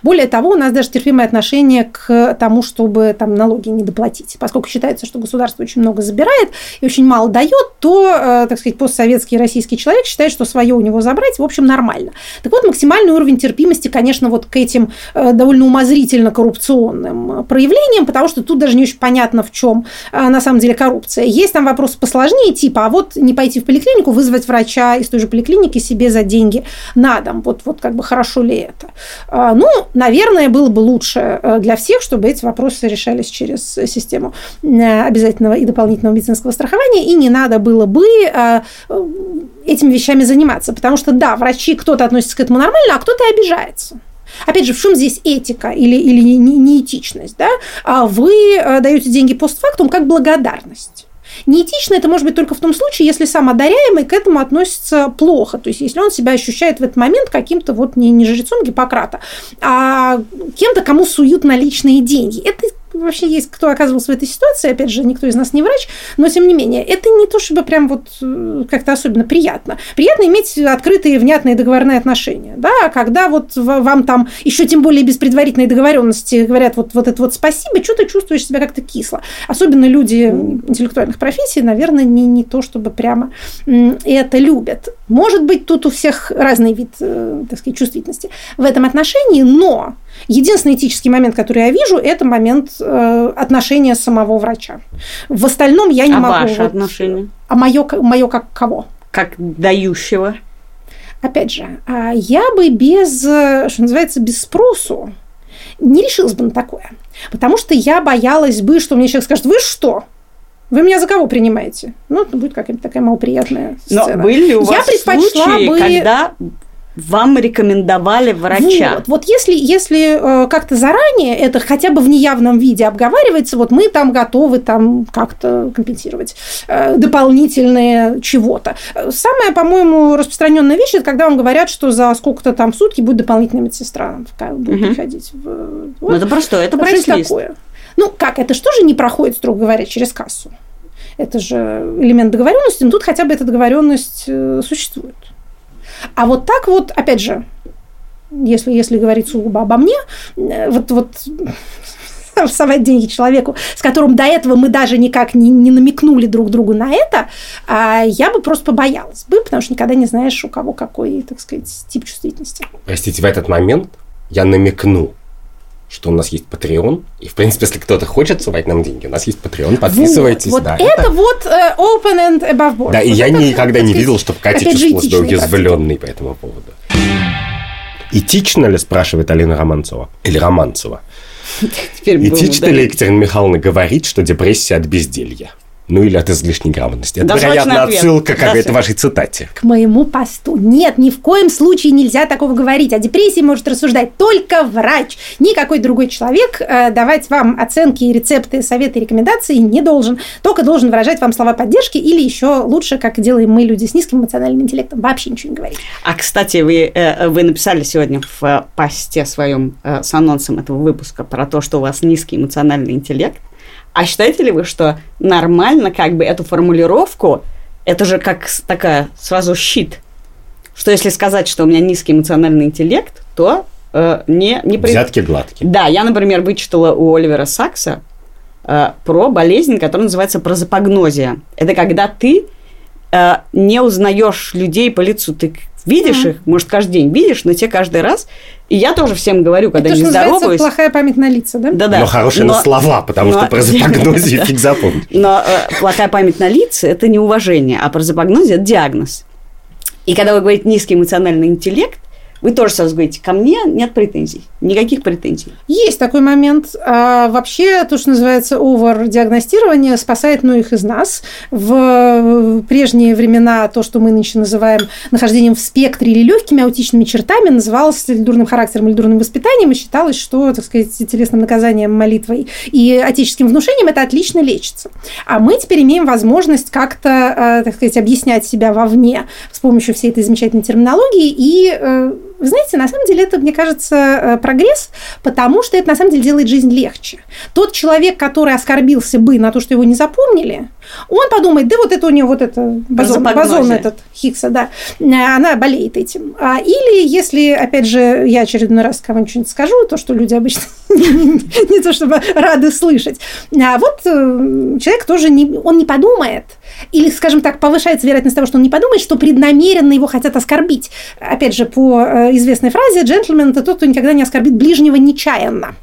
Более того, у нас даже терпимое отношение к тому, чтобы там налоги не доплатить. Поскольку считается, что государство очень много забирает и очень мало дает, то, э, так сказать, постсоветский российский человек считает, что свое у него забрать, в общем, нормально. Так вот, максимальный уровень терпимости, конечно, вот к этим э, довольно умозрительно коррупционным проявлениям, потому что тут даже не очень понятно, в чем э, на самом деле коррупция. Есть там вопросы посложнее, типа, а вот не пойти в поликлинику, вызвать врача из той же поликлиники себе за деньги на дом. Вот, вот как бы хорошо ли это? Ну, ну, наверное, было бы лучше э, для всех, чтобы эти вопросы решались через систему э, обязательного и дополнительного медицинского страхования, и не надо было бы э, этими вещами заниматься. Потому что, да, врачи, кто-то относится к этому нормально, а кто-то обижается. Опять же, в чем здесь этика или, или неэтичность? Да? А вы даете деньги постфактум как благодарность. Неэтично это может быть только в том случае, если сам одаряемый к этому относится плохо. То есть, если он себя ощущает в этот момент каким-то вот не, не жрецом Гиппократа, а кем-то, кому суют наличные деньги. Это вообще есть, кто оказывался в этой ситуации, опять же, никто из нас не врач, но тем не менее, это не то, чтобы прям вот э, как-то особенно приятно. Приятно иметь открытые, внятные договорные отношения, да, когда вот вам там еще тем более без предварительной договоренности говорят вот, вот это вот спасибо, что ты чувствуешь себя как-то кисло. Особенно люди интеллектуальных профессий, наверное, не, не то, чтобы прямо это любят. Может быть, тут у всех разный вид, э, так сказать, чувствительности в этом отношении, но Единственный этический момент, который я вижу, это момент э, отношения самого врача. В остальном я не а могу. А ваше вот, отношение? А мое, мое как кого? Как дающего. Опять же, а я бы без, что называется, без спросу не решилась бы на такое. Потому что я боялась бы, что мне человек скажет, вы что? Вы меня за кого принимаете? Ну, это будет какая-то такая малоприятная сцена. Но были у вас я предпочла случаи, бы... когда вам рекомендовали врача. Вот, вот если, если э, как-то заранее это хотя бы в неявном виде обговаривается, вот мы там готовы там как-то компенсировать э, дополнительные чего-то. Самая, по-моему, распространенная вещь, это когда вам говорят, что за сколько-то там в сутки будет дополнительная медсестра будет угу. приходить. В, вот. Ну, это простое, это прайс-лист. такое. Ну, как, это что же не проходит, строго говоря, через кассу? Это же элемент договоренности, но тут хотя бы эта договоренность э, существует. А вот так вот, опять же, если, если говорить сугубо обо мне, э, вот, вот совать деньги человеку, с которым до этого мы даже никак не, не намекнули друг другу на это, а я бы просто побоялась бы, потому что никогда не знаешь, у кого какой, так сказать, тип чувствительности. Простите, в этот момент я намекну что у нас есть Patreon. И, в принципе, если кто-то хочет сувать нам деньги, у нас есть Patreon, подписывайтесь. Вот, да, это, это вот uh, open and above board. Да, вот и я никогда не видел, чтобы Катя чувствовала себя уязвленной по этому поводу. Этично ли, спрашивает Алина Романцова? Или Романцева? Теперь И читали Екатерина Михайловна говорит, что депрессия от безделья. Ну или от излишней грамотности. Это, Досрочный вероятно, ответ. отсылка к какой-то вашей цитате. К моему посту. Нет, ни в коем случае нельзя такого говорить. О депрессии может рассуждать только врач. Никакой другой человек э, давать вам оценки, рецепты, советы, рекомендации не должен. Только должен выражать вам слова поддержки или еще лучше, как делаем мы, люди с низким эмоциональным интеллектом, вообще ничего не говорить. А, кстати, вы, э, вы написали сегодня в э, посте своем э, с анонсом этого выпуска про то, что у вас низкий эмоциональный интеллект. А считаете ли вы, что нормально как бы эту формулировку, это же как такая сразу щит, что если сказать, что у меня низкий эмоциональный интеллект, то э, не... не при... Взятки гладкие. Да, я, например, вычитала у Оливера Сакса э, про болезнь, которая называется прозапогнозия. Это когда ты э, не узнаешь людей по лицу, ты видишь mm-hmm. их, может, каждый день видишь, но те каждый раз и я тоже всем говорю, когда Это, не здороваюсь. плохая память на лица, да? Да-да. Но хорошие но, на слова, потому но, что про запогнозию фиг запомнить. Но э, плохая память на лица – это не уважение, а про запогнозию – это диагноз. И когда вы говорите низкий эмоциональный интеллект, вы тоже сразу говорите, ко мне нет претензий, никаких претензий. Есть такой момент. А вообще, то, что называется овер-диагностирование, спасает многих из нас. В прежние времена то, что мы нынче называем нахождением в спектре или легкими аутичными чертами, называлось дурным характером или дурным воспитанием, и считалось, что, так сказать, телесным наказанием, молитвой и отеческим внушением это отлично лечится. А мы теперь имеем возможность как-то, а, так сказать, объяснять себя вовне с помощью всей этой замечательной терминологии и э, вы знаете, на самом деле это, мне кажется, э, прогресс, потому что это на самом деле делает жизнь легче. Тот человек, который оскорбился бы на то, что его не запомнили, он подумает, да вот это у него вот это бозон, бозон этот Хиггса, да, э, она болеет этим. А, или если, опять же, я очередной раз кому-нибудь скажу, то, что люди обычно не то чтобы рады слышать, а вот э, человек тоже не, он не подумает, или, скажем так, повышается вероятность того, что он не подумает, что преднамеренно его хотят оскорбить. Опять же, по известной фразе, джентльмен – это тот, кто никогда не оскорбит ближнего нечаянно.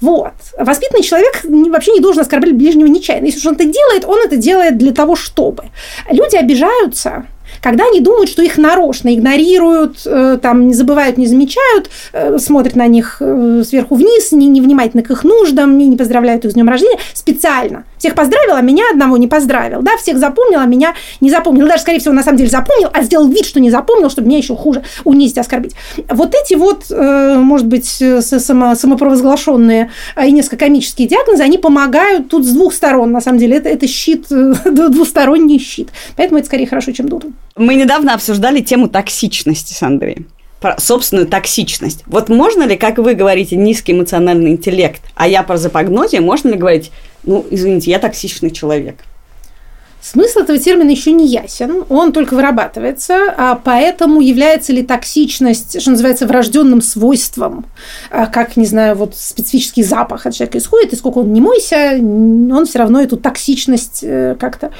Вот. Воспитанный человек вообще не должен оскорблять ближнего нечаянно. Если он это делает, он это делает для того, чтобы. Люди обижаются когда они думают, что их нарочно игнорируют, э, там, не забывают, не замечают, э, смотрят на них э, сверху вниз, не, невнимательно к их нуждам, не, не поздравляют их с днем рождения, специально. Всех поздравил, а меня одного не поздравил. Да, всех запомнил, а меня не запомнил. Даже, скорее всего, на самом деле запомнил, а сделал вид, что не запомнил, чтобы меня еще хуже унизить, оскорбить. Вот эти вот, может быть, само, самопровозглашенные и несколько комические диагнозы, они помогают тут с двух сторон, на самом деле. Это, это щит, двусторонний щит. Поэтому это скорее хорошо, чем дурно. Мы недавно обсуждали тему токсичности с Андреем. Про собственную токсичность. Вот можно ли, как вы говорите, низкий эмоциональный интеллект, а я про запогнозию, можно ли говорить, ну, извините, я токсичный человек? Смысл этого термина еще не ясен, он только вырабатывается, а поэтому является ли токсичность, что называется, врожденным свойством, а как, не знаю, вот специфический запах от человека исходит, и сколько он не мойся, он все равно эту токсичность э, как-то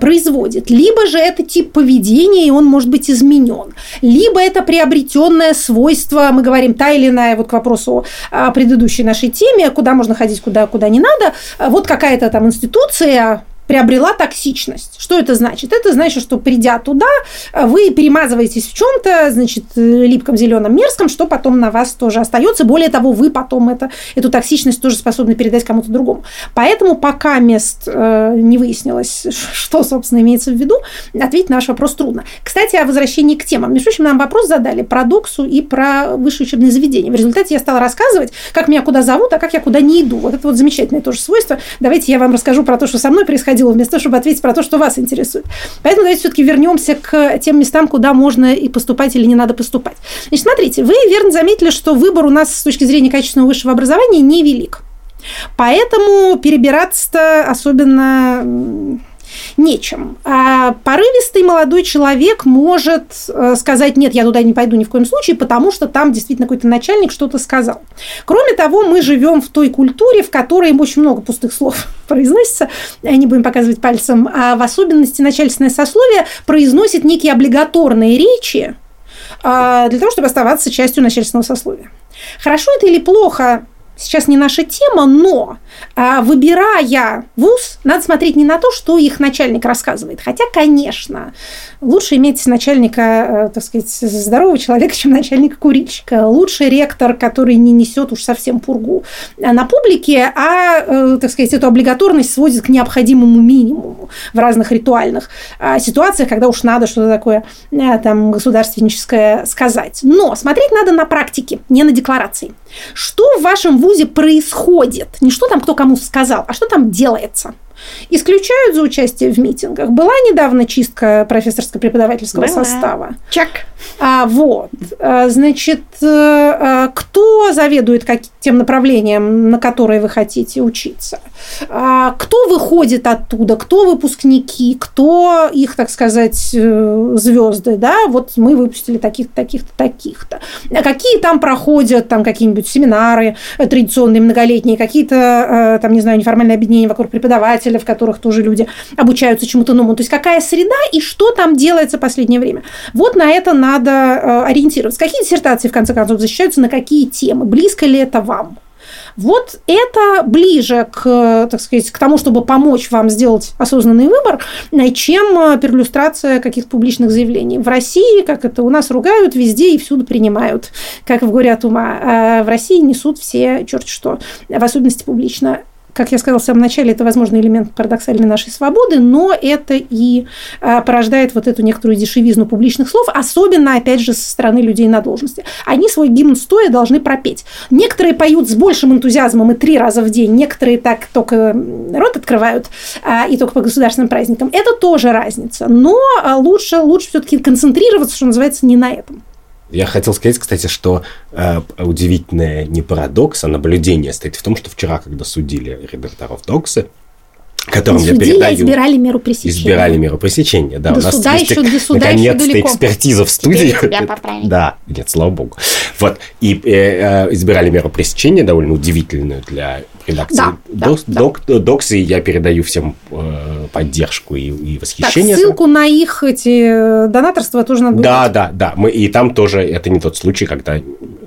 производит. Либо же это тип поведения, и он может быть изменен. Либо это приобретенное свойство, мы говорим, та или иная, вот к вопросу о предыдущей нашей теме, куда можно ходить, куда, куда не надо, вот какая-то там институция, приобрела токсичность. Что это значит? Это значит, что придя туда, вы перемазываетесь в чем-то, значит, липком, зеленым, мерзком, что потом на вас тоже остается. Более того, вы потом это, эту токсичность тоже способны передать кому-то другому. Поэтому пока мест э, не выяснилось, что, собственно, имеется в виду, ответить на ваш вопрос трудно. Кстати, о возвращении к темам. Между прочим, нам вопрос задали про доксу и про высшее учебное заведение. В результате я стала рассказывать, как меня куда зовут, а как я куда не иду. Вот это вот замечательное тоже свойство. Давайте я вам расскажу про то, что со мной происходило происходило, вместо того, чтобы ответить про то, что вас интересует. Поэтому давайте все-таки вернемся к тем местам, куда можно и поступать или не надо поступать. Значит, смотрите, вы верно заметили, что выбор у нас с точки зрения качественного высшего образования невелик. Поэтому перебираться особенно нечем. А порывистый молодой человек может э, сказать, нет, я туда не пойду ни в коем случае, потому что там действительно какой-то начальник что-то сказал. Кроме того, мы живем в той культуре, в которой очень много пустых слов произносится, не будем показывать пальцем, а в особенности начальственное сословие произносит некие облигаторные речи а, для того, чтобы оставаться частью начальственного сословия. Хорошо это или плохо, сейчас не наша тема, но а, выбирая вуз, надо смотреть не на то, что их начальник рассказывает. Хотя, конечно, лучше иметь начальника, э, так сказать, здорового человека, чем начальника курильщика. Лучше ректор, который не несет уж совсем пургу на публике, а, э, так сказать, эту облигаторность сводит к необходимому минимуму в разных ритуальных ситуациях, когда уж надо что-то такое э, там государственническое сказать. Но смотреть надо на практике, не на декларации. Что в вашем вузе происходит? Не что там кто кому сказал, а что там делается? Исключают за участие в митингах. Была недавно чистка профессорско-преподавательского Была. состава. Чак. А, вот. А, значит, э, а, кто заведует как, тем направлением, на которые вы хотите учиться? А, кто выходит оттуда? Кто выпускники? Кто их, так сказать, э, звезды? Да, вот мы выпустили таких-то, таких-то, таких-то. Какие там проходят там какие-нибудь семинары традиционные, многолетние, какие-то, э, там, не знаю, неформальные объединения вокруг преподавателя, в которых тоже люди обучаются чему-то новому. То есть какая среда и что там делается в последнее время. Вот на это надо э, ориентироваться. Какие диссертации, в конце концов, защищаются на какие темы? Близко ли это вам? Вот это ближе к, так сказать, к тому, чтобы помочь вам сделать осознанный выбор, чем э, перлюстрация каких-то публичных заявлений. В России, как это у нас ругают, везде и всюду принимают, как в горе от ума. А в России несут все черт что, в особенности публично как я сказала в самом начале, это, возможно, элемент парадоксальной нашей свободы, но это и а, порождает вот эту некоторую дешевизну публичных слов, особенно, опять же, со стороны людей на должности. Они свой гимн стоя должны пропеть. Некоторые поют с большим энтузиазмом и три раза в день, некоторые так только рот открывают а, и только по государственным праздникам. Это тоже разница. Но а, лучше, лучше все-таки концентрироваться, что называется, не на этом. Я хотел сказать, кстати, что э, удивительное не парадокс, а наблюдение стоит в том, что вчера, когда судили редакторов Доксы, которым я передаю... избирали меру пресечения. Избирали меру пресечения, да. До у нас суда есть, еще, до суда наконец-то еще экспертиза в студии. Да, нет, слава богу. Вот, и э, э, избирали меру пресечения, довольно удивительную для редакции да, Докс, да, Док, да. Докс, и я передаю всем э, поддержку и, и восхищение. Так, ссылку на их эти э, донаторства тоже надо Да, да, да. Мы, и там тоже, это не тот случай, когда,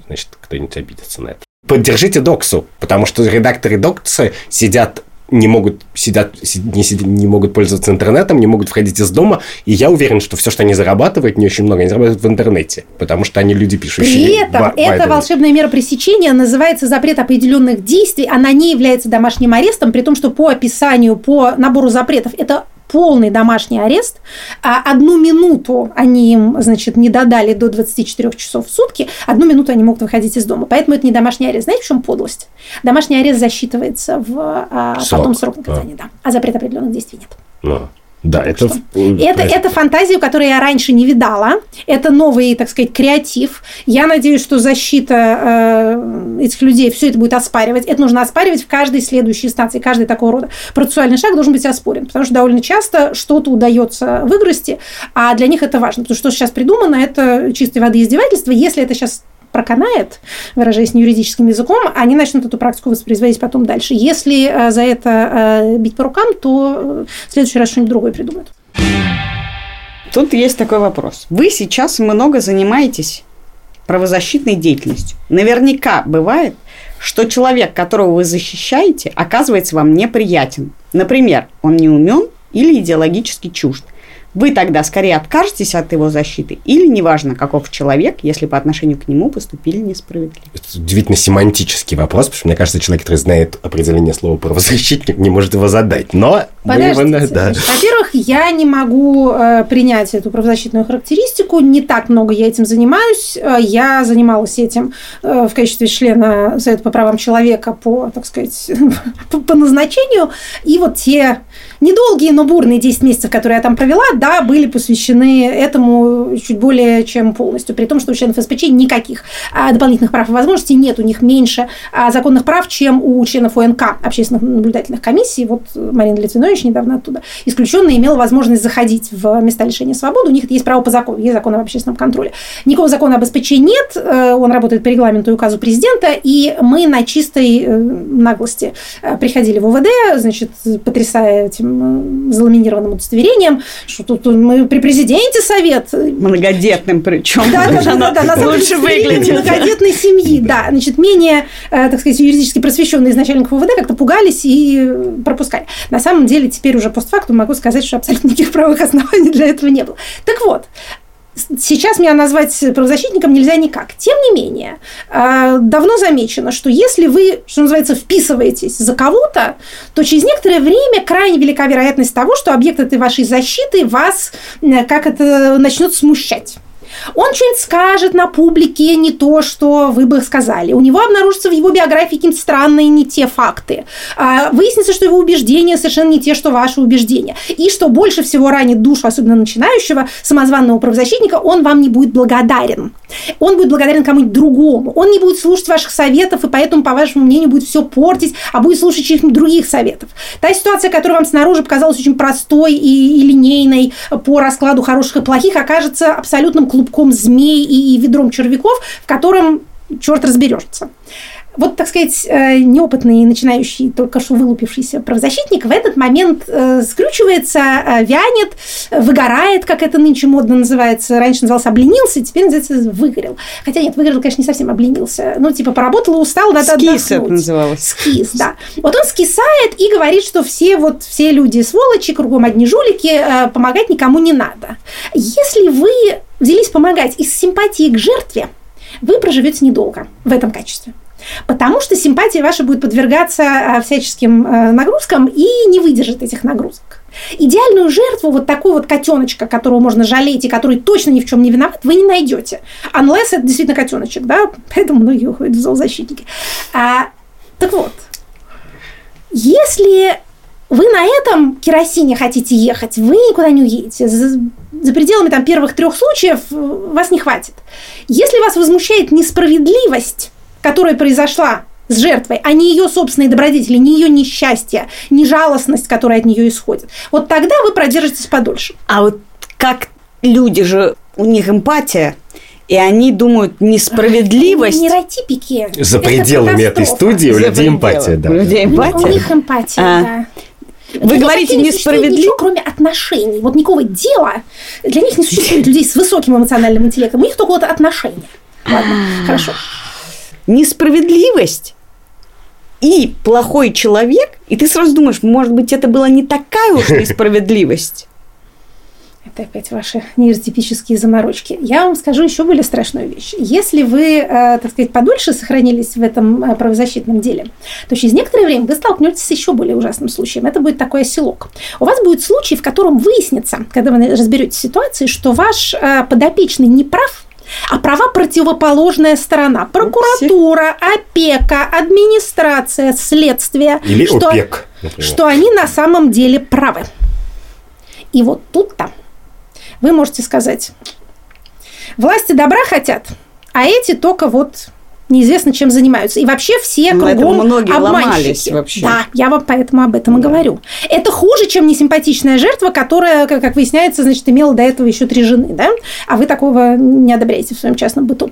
значит, кто-нибудь обидится на это. Поддержите Доксу, потому что редакторы Докса сидят не могут сидят, не, сидят, не могут пользоваться интернетом, не могут входить из дома. И я уверен, что все, что они зарабатывают, не очень много, они зарабатывают в интернете, потому что они люди пишущие. При этом эта волшебная мера пресечения называется запрет определенных действий. Она не является домашним арестом, при том, что по описанию, по набору запретов это полный домашний арест. А одну минуту они им, значит, не додали до 24 часов в сутки, одну минуту они могут выходить из дома. Поэтому это не домашний арест. Знаете, в чем подлость? Домашний арест засчитывается в а, срок. потом срок наказания, да. да. А запрет определенных действий нет. Но. Да, это... Это, это фантазию, которую я раньше не видала. Это новый, так сказать, креатив. Я надеюсь, что защита э, этих людей все это будет оспаривать. Это нужно оспаривать в каждой следующей инстанции. Каждый такого рода процессуальный шаг должен быть оспорен. Потому что довольно часто что-то удается выгрести, а для них это важно. Потому что, что сейчас придумано, это чистой воды издевательство. Если это сейчас проканает, выражаясь юридическим языком, они начнут эту практику воспроизводить потом дальше. Если э, за это э, бить по рукам, то э, в следующий раз что-нибудь другое придумают. Тут есть такой вопрос. Вы сейчас много занимаетесь правозащитной деятельностью. Наверняка бывает, что человек, которого вы защищаете, оказывается вам неприятен. Например, он не умен или идеологически чужд вы тогда скорее откажетесь от его защиты или неважно, каков человек, если по отношению к нему поступили несправедливо? Это удивительно семантический вопрос, потому что мне кажется, человек, который знает определение слова правозащитник, не может его задать. Но Подождите, да. во-первых, я не могу э, принять эту правозащитную характеристику. Не так много я этим занимаюсь. Э, я занималась этим э, в качестве члена Совета по правам человека по, так сказать, по, по назначению. И вот те недолгие, но бурные 10 месяцев, которые я там провела, да, были посвящены этому чуть более чем полностью. При том, что у членов СПЧ никаких а, дополнительных прав и возможностей нет. У них меньше а, законных прав, чем у членов ОНК, общественных наблюдательных комиссий. Вот Марина Литвинович недавно оттуда исключенно имела возможность заходить в места лишения свободы. У них есть право по закону, есть закон об общественном контроле. Никакого закона об СПЧ нет, э, он работает по регламенту и указу президента, и мы на чистой э, наглости э, приходили в УВД, значит, потрясая этим заламинированным удостоверением, что тут мы при президенте совет. Многодетным причем. Да, да, да, да, да, лучше выглядит. Многодетной семьи, да. Значит, менее, э, так сказать, юридически просвещенные из начальников УВД как-то пугались и пропускали. На самом деле, теперь уже постфактум могу сказать, что абсолютно никаких правовых оснований для этого не было. Так вот, Сейчас меня назвать правозащитником нельзя никак. Тем не менее, э, давно замечено, что если вы, что называется, вписываетесь за кого-то, то через некоторое время крайне велика вероятность того, что объект этой вашей защиты вас как это начнет смущать. Он что-нибудь скажет на публике не то, что вы бы сказали. У него обнаружатся в его биографии какие-то странные не те факты. А, выяснится, что его убеждения совершенно не те, что ваши убеждения. И что больше всего ранит душу, особенно начинающего самозванного правозащитника, он вам не будет благодарен. Он будет благодарен кому-нибудь другому. Он не будет слушать ваших советов, и поэтому, по вашему мнению, будет все портить, а будет слушать чьих-нибудь других советов. Та ситуация, которая вам снаружи показалась очень простой и, и линейной по раскладу хороших и плохих, окажется абсолютным клубком змей и, и ведром червяков, в котором черт разберется. Вот, так сказать, э, неопытный, начинающий, только что вылупившийся правозащитник в этот момент э, скручивается, э, вянет, выгорает, как это нынче модно называется. Раньше назывался обленился, теперь называется выгорел. Хотя нет, выгорел, конечно, не совсем обленился. Ну, типа, поработал, устал, надо Скис отдохнуть. это называлось. Скис, да. Вот он скисает и говорит, что все вот все люди сволочи, кругом одни жулики, помогать никому не надо. Если вы взялись помогать из симпатии к жертве, вы проживете недолго в этом качестве. Потому что симпатия ваша будет подвергаться э, всяческим э, нагрузкам и не выдержит этих нагрузок. Идеальную жертву, вот такой вот котеночка, которого можно жалеть и который точно ни в чем не виноват, вы не найдете. Unless это действительно котеночек, да, поэтому многие уходят в зоозащитники. А, так вот, если вы на этом керосине хотите ехать, вы никуда не уедете. За, пределами там, первых трех случаев э, вас не хватит. Если вас возмущает несправедливость, которая произошла с жертвой, а не ее собственные добродетели, не ее несчастье, не жалостность, которая от нее исходит. Вот тогда вы продержитесь подольше. А вот как люди же, у них эмпатия, и они думают несправедливость. Нейротипики. За пределами этой студии у людей эмпатия, да. У людей эмпатия. У них эмпатия, а. да. Вы говорите несправедливо? Ничего, кроме отношений. Вот никакого дела для них не существует людей с высоким эмоциональным интеллектом. У них только вот отношения. Ладно, хорошо несправедливость и плохой человек, и ты сразу думаешь, может быть, это была не такая уж несправедливость. Это опять ваши нейротипические заморочки. Я вам скажу еще более страшную вещь. Если вы, э, так сказать, подольше сохранились в этом э, правозащитном деле, то через некоторое время вы столкнетесь с еще более ужасным случаем. Это будет такой оселок. У вас будет случай, в котором выяснится, когда вы разберетесь в ситуации, что ваш э, подопечный не прав, а права противоположная сторона. Прокуратура, опека, администрация, следствие. Или что, ОПЕК, например. Что они на самом деле правы. И вот тут-то вы можете сказать, власти добра хотят, а эти только вот неизвестно, чем занимаются. И вообще все Но кругом многие обманщики. вообще. Да, я вам поэтому об этом и говорю. Это хуже, чем несимпатичная жертва, которая, как выясняется, значит, имела до этого еще три жены, да? А вы такого не одобряете в своем частном быту.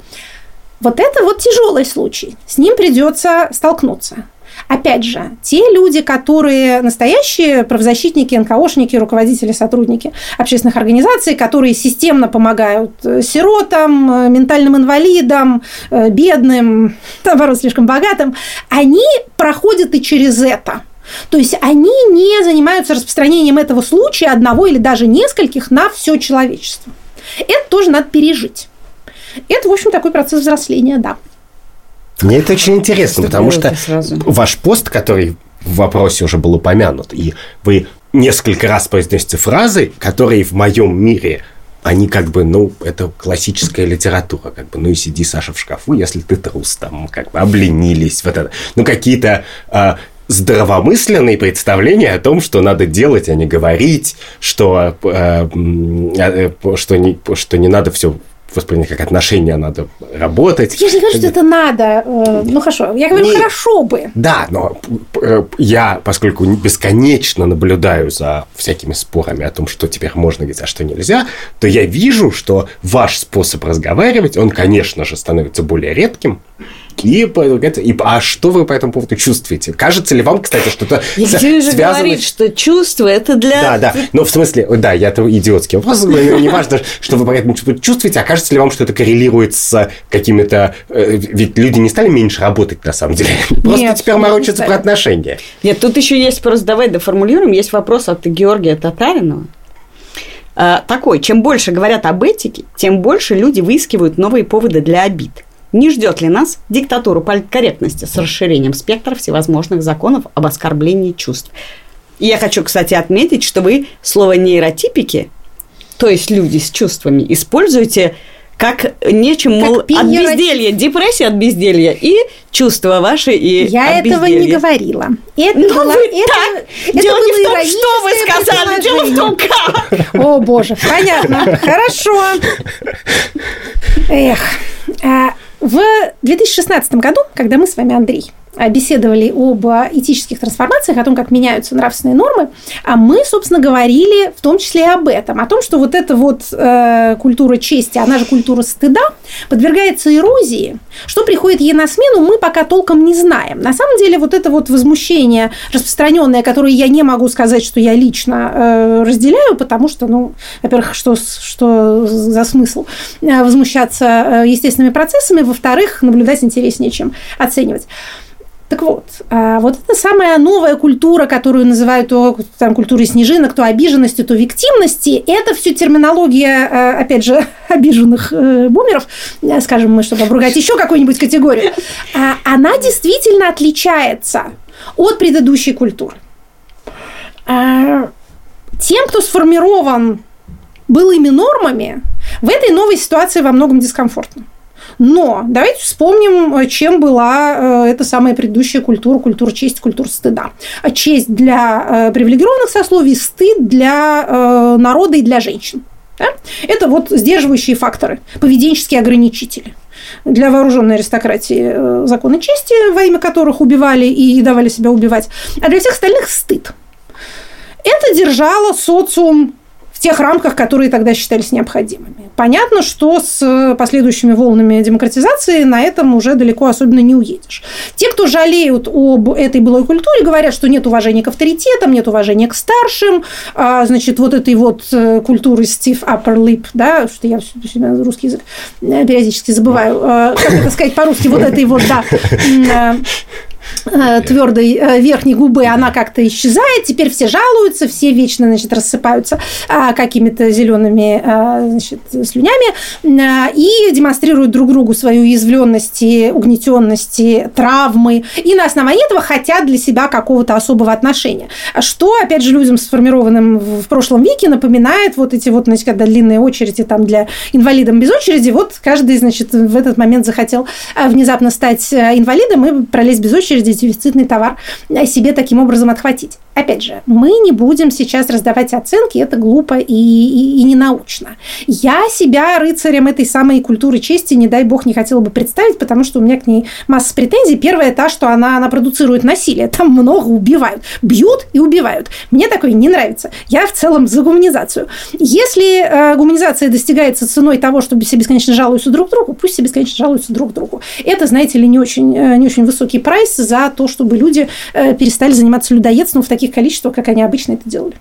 Вот это вот тяжелый случай. С ним придется столкнуться. Опять же, те люди, которые настоящие правозащитники, НКОшники, руководители, сотрудники общественных организаций, которые системно помогают э, сиротам, э, ментальным инвалидам, э, бедным, наоборот, слишком богатым, они проходят и через это. То есть они не занимаются распространением этого случая одного или даже нескольких на все человечество. Это тоже надо пережить. Это, в общем, такой процесс взросления, да. Мне это очень интересно, потому что сразу? ваш пост, который в вопросе уже был упомянут, и вы несколько раз произносите фразы, которые в моем мире они как бы, ну, это классическая литература, как бы, ну и сиди, Саша, в шкафу, если ты трус, там, как бы, обленились, вот это. Ну, какие-то э, здравомысленные представления о том, что надо делать, а не говорить, что, э, э, что, не, что не надо все воспринять как отношения, надо работать. Я же не говорю, что это надо. Э, ну хорошо, я говорю, не, хорошо бы. Да, но э, я, поскольку бесконечно наблюдаю за всякими спорами о том, что теперь можно говорить, а что нельзя, то я вижу, что ваш способ разговаривать, он, конечно же, становится более редким, И, и, а что вы по этому поводу чувствуете? Кажется ли вам, кстати, что-то связано... же говорит, что чувство – это для... Да, да. Но в смысле, да, я это идиотский вопрос. Не важно, что вы по этому чувствуете, а кажется ли вам, что это коррелирует с какими-то... Э, ведь люди не стали меньше работать, на самом деле. Просто Нет, теперь морочатся про отношения. Нет, тут еще есть просто, давай доформулируем, есть вопрос от Георгия Татаринова. А, такой, чем больше говорят об этике, тем больше люди выискивают новые поводы для обид. Не ждет ли нас диктатуру политкорректности с расширением спектра всевозможных законов об оскорблении чувств? И я хочу, кстати, отметить, что вы слово нейротипики, то есть люди с чувствами, используете как нечем, мол, как от безделья, депрессия от безделья и чувства ваши и Я от этого безделья. не говорила. Это Но ну, было, вы это, так. Это дело не в том, что вы сказали, дело в том, как. О, боже, понятно. Хорошо. Эх. В 2016 году, когда мы с вами, Андрей, беседовали об этических трансформациях, о том, как меняются нравственные нормы, а мы, собственно, говорили в том числе и об этом, о том, что вот эта вот э, культура чести, она же культура стыда, подвергается эрозии. Что приходит ей на смену, мы пока толком не знаем. На самом деле, вот это вот возмущение распространенное, которое я не могу сказать, что я лично э, разделяю, потому что, ну, во-первых, что, что за смысл э, возмущаться э, естественными процессами, во-вторых, наблюдать интереснее, чем оценивать. Так вот, а, вот это самая новая культура, которую называют там, культурой снежинок, то обиженности, то виктимности, это все терминология, а, опять же, обиженных э, бумеров, э, скажем мы, чтобы обругать еще какую-нибудь категорию. А, она действительно отличается от предыдущей культуры. Тем, кто сформирован былыми нормами, в этой новой ситуации во многом дискомфортно. Но давайте вспомним, э, чем была э, эта самая предыдущая культура, культура чести, культура стыда. А честь для э, привилегированных сословий, стыд для народа и для женщин. Да? Это вот сдерживающие факторы, поведенческие ограничители для вооруженной аристократии законы чести, во имя которых убивали и давали себя убивать, а для всех остальных стыд. Это держало социум тех рамках, которые тогда считались необходимыми. Понятно, что с последующими волнами демократизации на этом уже далеко особенно не уедешь. Те, кто жалеют об этой былой культуре, говорят, что нет уважения к авторитетам, нет уважения к старшим, а, значит, вот этой вот э, культуры stiff upper lip, да, что я русский язык э, периодически забываю, э, как это сказать по-русски, вот этой вот, да, Э, твердой э, верхней губы, она как-то исчезает. Теперь все жалуются, все вечно значит, рассыпаются а, какими-то зелеными а, значит, слюнями и демонстрируют друг другу свою уязвленность, угнетенность, травмы. И на основании этого хотят для себя какого-то особого отношения. Что, опять же, людям, сформированным в прошлом веке, напоминает вот эти вот, значит, когда длинные очереди там для инвалидов без очереди, вот каждый, значит, в этот момент захотел внезапно стать инвалидом и пролезть без очереди дефицитный товар себе таким образом отхватить. Опять же, мы не будем сейчас раздавать оценки, это глупо и, и, и ненаучно. Я себя рыцарем этой самой культуры чести, не дай бог, не хотела бы представить, потому что у меня к ней масса претензий. Первая та, что она, она продуцирует насилие, там много убивают, бьют и убивают. Мне такое не нравится. Я в целом за гуманизацию. Если э, гуманизация достигается ценой того, чтобы все бесконечно жалуются друг другу, пусть все бесконечно жалуются друг другу. Это, знаете ли, не очень, э, не очень высокий прайс за то, чтобы люди э, перестали заниматься людоедством в таких количествах, как они обычно это делали.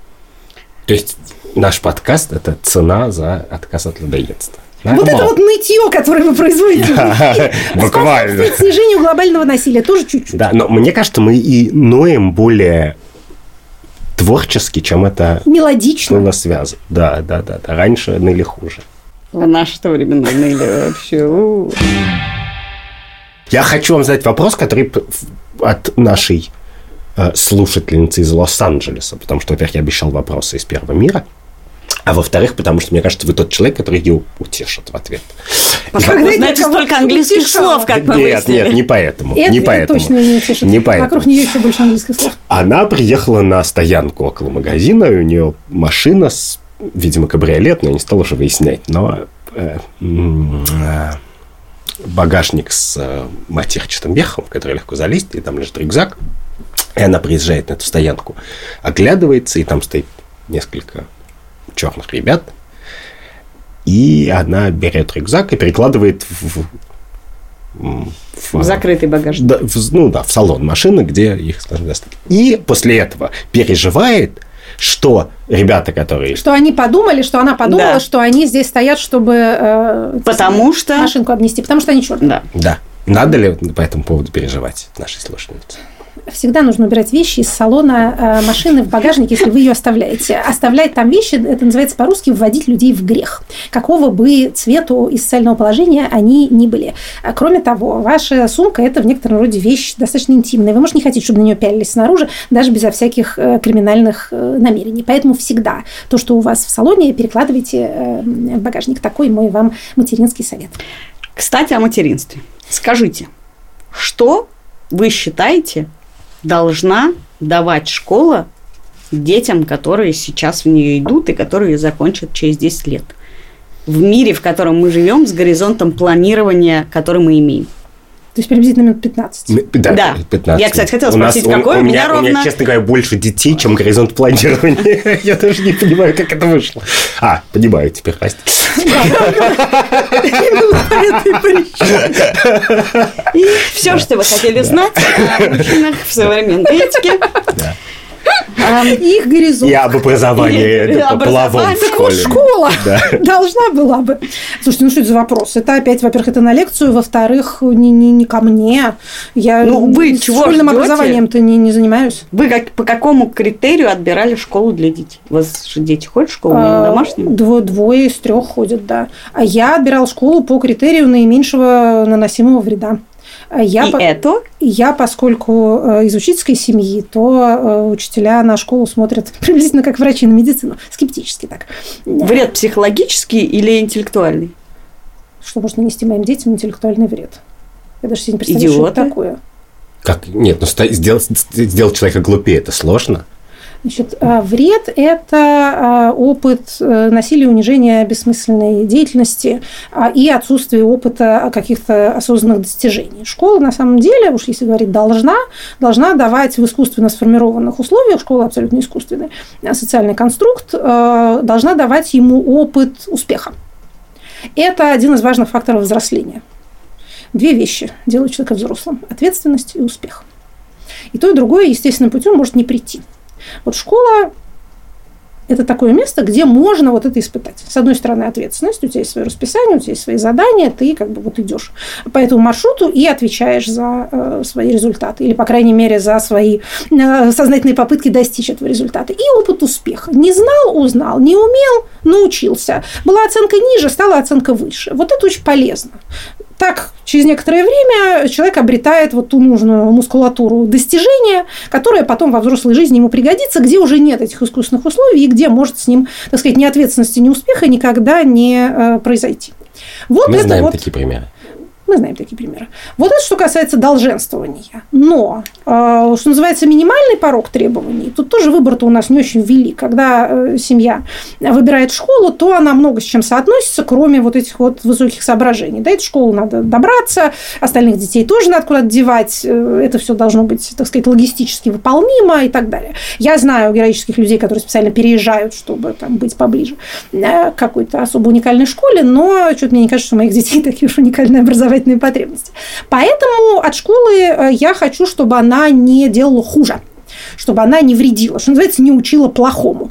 То есть наш подкаст – это цена за отказ от людоедства. Вот это вот нытье, которое вы производите. Буквально. снижению глобального насилия тоже чуть-чуть. Да, но мне кажется, мы и ноем более творчески, чем это мелодично было связано. Да, да, да, да. Раньше ныли хуже. В наше-то время ныли вообще. Я хочу вам задать вопрос, который от нашей Э, слушательницы из Лос-Анджелеса, потому что, во-первых, я обещал вопросы из первого мира, а во-вторых, потому что, мне кажется, вы тот человек, который ее утешит в ответ. Вы знаете столько английских слов, как мы Нет, нет, не поэтому. Это, не поэтому. точно не утешит. Не поэтому. Вокруг нее еще больше английских слов. Она приехала на стоянку около магазина, и у нее машина, с, видимо, кабриолет, но я не стал уже выяснять, но э, э, багажник с э, матерчатым верхом, в который легко залезть, и там лежит рюкзак. И она приезжает на эту стоянку, оглядывается, и там стоит несколько черных ребят. И она берет рюкзак и перекладывает в в, в закрытый багажник. Да, в, ну да, в салон машины, где их сложно достать. И после этого переживает, что ребята, которые... Что они подумали, что она подумала, да. что они здесь стоят, чтобы... Э, потому что... Машинку обнести, потому что они черные. Да. Да. Надо ли по этому поводу переживать нашей слушательнице? Всегда нужно убирать вещи из салона э, машины в багажник, если вы ее оставляете. Оставлять там вещи, это называется по-русски вводить людей в грех. Какого бы цвету и социального положения они ни были. А кроме того, ваша сумка – это в некотором роде вещь достаточно интимная. Вы, может, не хотите, чтобы на нее пялились снаружи, даже безо всяких э, криминальных э, намерений. Поэтому всегда то, что у вас в салоне, перекладывайте в багажник. Такой мой вам материнский совет. Кстати, о материнстве. Скажите, что вы считаете должна давать школа детям, которые сейчас в нее идут и которые закончат через 10 лет. В мире, в котором мы живем, с горизонтом планирования, который мы имеем. То есть приблизительно минут 15. Да, да. 15. Я, кстати, хотела спросить, нас, какой у, у меня, ровно... У меня, честно говоря, больше детей, чем горизонт планирования. Я даже не понимаю, как это вышло. А, понимаю теперь, Настя. И все, что вы хотели знать о мужчинах в современной этике. Их горизонт. И об образовании половом в школе. школа должна была бы. Слушайте, ну что это за вопрос? Это опять, во-первых, это на лекцию, во-вторых, не, не, не ко мне. Я ну, вы чего школьным образованием-то не, не занимаюсь. Вы как, по какому критерию отбирали школу для детей? У вас же дети ходят в школу, а, домашнюю? Двое, двое из трех ходят, да. А я отбирал школу по критерию наименьшего наносимого вреда. Я и по... это? Я, поскольку э, из учительской семьи, то э, учителя на школу смотрят приблизительно как врачи на медицину. Скептически так. Вред психологический или интеллектуальный? Что может нанести моим детям интеллектуальный вред? Я даже себе не представляю, Идиоты? что это такое. Как? Нет, ну сделать, сделать человека глупее – это сложно. Значит, а, вред – это а, опыт э, насилия, унижения, бессмысленной деятельности а, и отсутствие опыта каких-то осознанных достижений. Школа, на самом деле, уж если говорить должна, должна давать в искусственно сформированных условиях, школа абсолютно искусственный социальный конструкт, должна давать ему опыт успеха. Это один из важных факторов взросления. Две вещи делают человека взрослым – ответственность и успех. И то, и другое естественным путем может не прийти – вот школа это такое место, где можно вот это испытать. С одной стороны, ответственность, у тебя есть свое расписание, у тебя есть свои задания, ты как бы вот идешь по этому маршруту и отвечаешь за э, свои результаты, или, по крайней мере, за свои э, сознательные попытки достичь этого результата. И опыт успеха. Не знал, узнал, не умел, научился. Была оценка ниже, стала оценка выше. Вот это очень полезно. Так, через некоторое время человек обретает вот ту нужную мускулатуру достижения, которая потом во взрослой жизни ему пригодится, где уже нет этих искусственных условий и где может с ним, так сказать, ни ответственности, ни успеха никогда не э, произойти. Вот Мы это знаем вот... такие примеры. Мы знаем такие примеры. Вот это что касается долженствования. Но, э, что называется, минимальный порог требований, тут тоже выбор-то у нас не очень велик. Когда э, семья выбирает школу, то она много с чем соотносится, кроме вот этих вот высоких соображений. До этой школы надо добраться, остальных детей тоже надо куда-то девать. Э, это все должно быть, так сказать, логистически выполнимо и так далее. Я знаю героических людей, которые специально переезжают, чтобы там быть поближе к какой-то особо уникальной школе, но что-то мне не кажется, что у моих детей такие уж уникальные образовательные образовательные потребности. Поэтому от школы э, я хочу, чтобы она не делала хуже чтобы она не вредила, что называется, не учила плохому.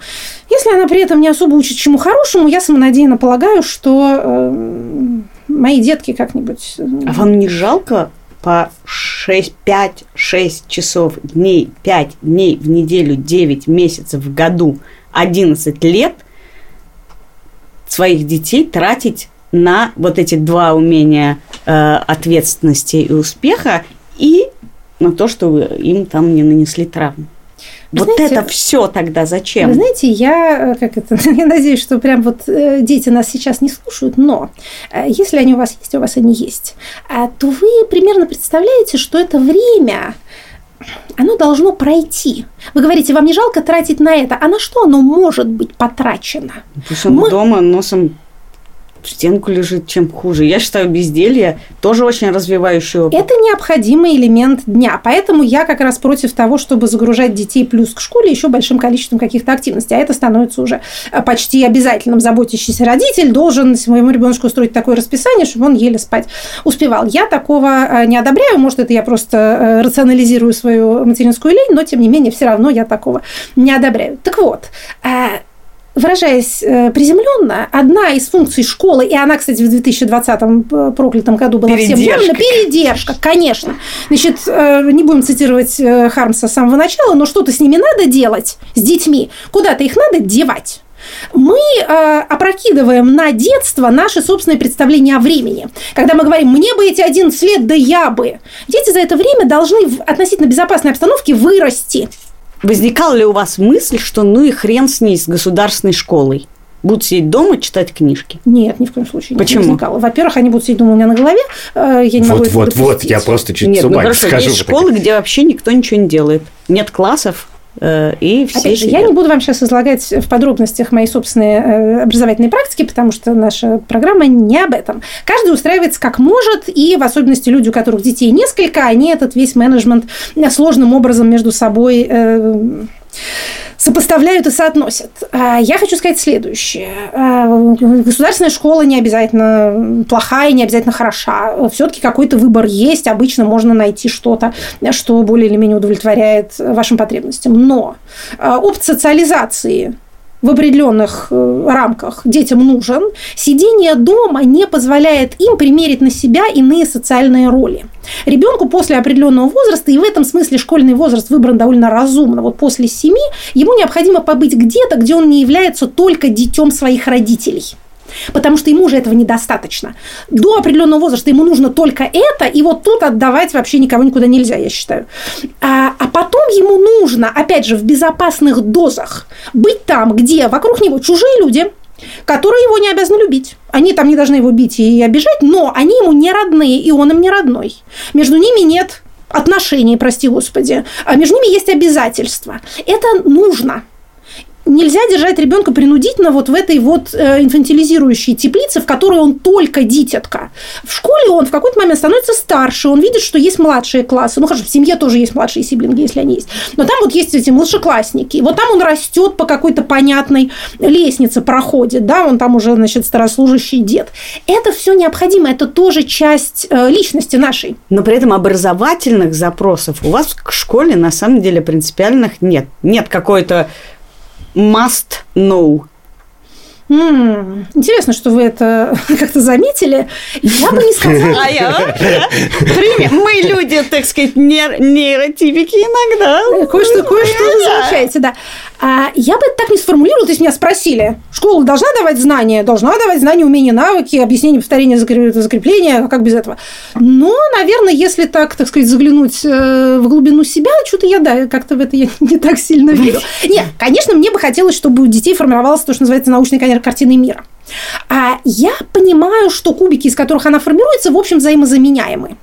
Если она при этом не особо учит чему хорошему, я самонадеянно полагаю, что э, мои детки как-нибудь... Э, а вам не жалко по 6, 5, 6 часов дней, 5 дней в неделю, 9 месяцев в году, 11 лет своих детей тратить на вот эти два умения э, ответственности и успеха и на то, что вы им там не нанесли травму. Вы вот знаете, это все тогда зачем? Вы знаете, я, э, как это, я надеюсь, что прям вот э, дети нас сейчас не слушают, но если они у вас есть, у вас они есть, то вы примерно представляете, что это время, оно должно пройти. Вы говорите, вам не жалко тратить на это, а на что оно может быть потрачено? Пусть он Мы... дома носом в стенку лежит, чем хуже. Я считаю, безделье тоже очень развивающий. Это необходимый элемент дня. Поэтому я как раз против того, чтобы загружать детей плюс к школе еще большим количеством каких-то активностей. А это становится уже э, почти обязательным. Заботящийся родитель должен своему ребенку устроить такое расписание, чтобы он еле спать успевал. Я такого э, не одобряю. Может, это я просто э, рационализирую свою материнскую лень, но тем не менее все равно я такого не одобряю. Так вот, выражаясь э, приземленно, одна из функций школы, и она, кстати, в 2020 э, проклятом году была передержка. всем поняла, передержка, конечно. Значит, э, не будем цитировать Хармса с самого начала, но что-то с ними надо делать, с детьми, куда-то их надо девать мы э, опрокидываем на детство наши собственные представления о времени. Когда мы говорим, мне бы эти 11 лет, да я бы. Дети за это время должны в относительно безопасной обстановке вырасти. Возникала ли у вас мысль, что ну и хрен с ней, с государственной школой? Будут сидеть дома, читать книжки? Нет, ни в коем случае Почему? не возникало. Во-первых, они будут сидеть дома у меня на голове. э, Я не могу Вот, этого вот, вот, допустить. я просто чуть Нет, с ну ума не хорошо, схожу. есть школы, где вообще никто ничего не делает. Нет классов, и все Опять же, я не буду вам сейчас излагать в подробностях мои собственные э, образовательные практики, потому что наша программа не об этом. Каждый устраивается как может, и в особенности люди, у которых детей несколько, они этот весь менеджмент э, сложным образом между собой э, сопоставляют и соотносят. А Я хочу сказать следующее. А, Государственная школа не обязательно плохая, не обязательно хороша. Все-таки какой-то выбор есть. Обычно можно найти что-то, что более или менее удовлетворяет вашим потребностям. Но а, опыт социализации в определенных э, рамках детям нужен. Сидение дома не позволяет им примерить на себя иные социальные роли. Ребенку после определенного возраста, и в этом смысле школьный возраст выбран довольно разумно, вот после семи, ему необходимо побыть где-то, где он не является только детем своих родителей. Потому что ему уже этого недостаточно. До определенного возраста ему нужно только это, и вот тут отдавать вообще никого никуда нельзя, я считаю. А, а потом ему нужно, опять же, в безопасных дозах быть там, где вокруг него чужие люди, которые его не обязаны любить. Они там не должны его бить и обижать, но они ему не родные, и он им не родной. Между ними нет отношений, прости господи, а между ними есть обязательства. Это нужно нельзя держать ребенка принудительно вот в этой вот э, инфантилизирующей теплице, в которой он только дитятка. В школе он в какой-то момент становится старше, он видит, что есть младшие классы. Ну, хорошо, в семье тоже есть младшие сиблинги, если они есть. Но там вот есть эти младшеклассники. Вот там он растет по какой-то понятной лестнице, проходит, да, он там уже, значит, старослужащий дед. Это все необходимо, это тоже часть э, личности нашей. Но при этом образовательных запросов у вас к школе на самом деле принципиальных нет. Нет какой-то must know. М, Интересно, что вы это как-то заметили. Я бы не сказала. А я. Мы люди, так сказать, нейр- нейротипики иногда. Кое-что, кое-что замечаете, да. А я бы так не сформулировала, то есть меня спросили, школа должна давать знания? Должна давать знания, умения, навыки, объяснение, повторение, закреп- закрепление, а как без этого? Но, наверное, если так, так сказать, заглянуть э, в глубину себя, что-то я, да, как-то в это я не так сильно верю. Нет, конечно, мне бы хотелось, чтобы у детей формировалась то, что называется научная конечно, картина мира. А я понимаю, что кубики, из которых она формируется, в общем, взаимозаменяемы.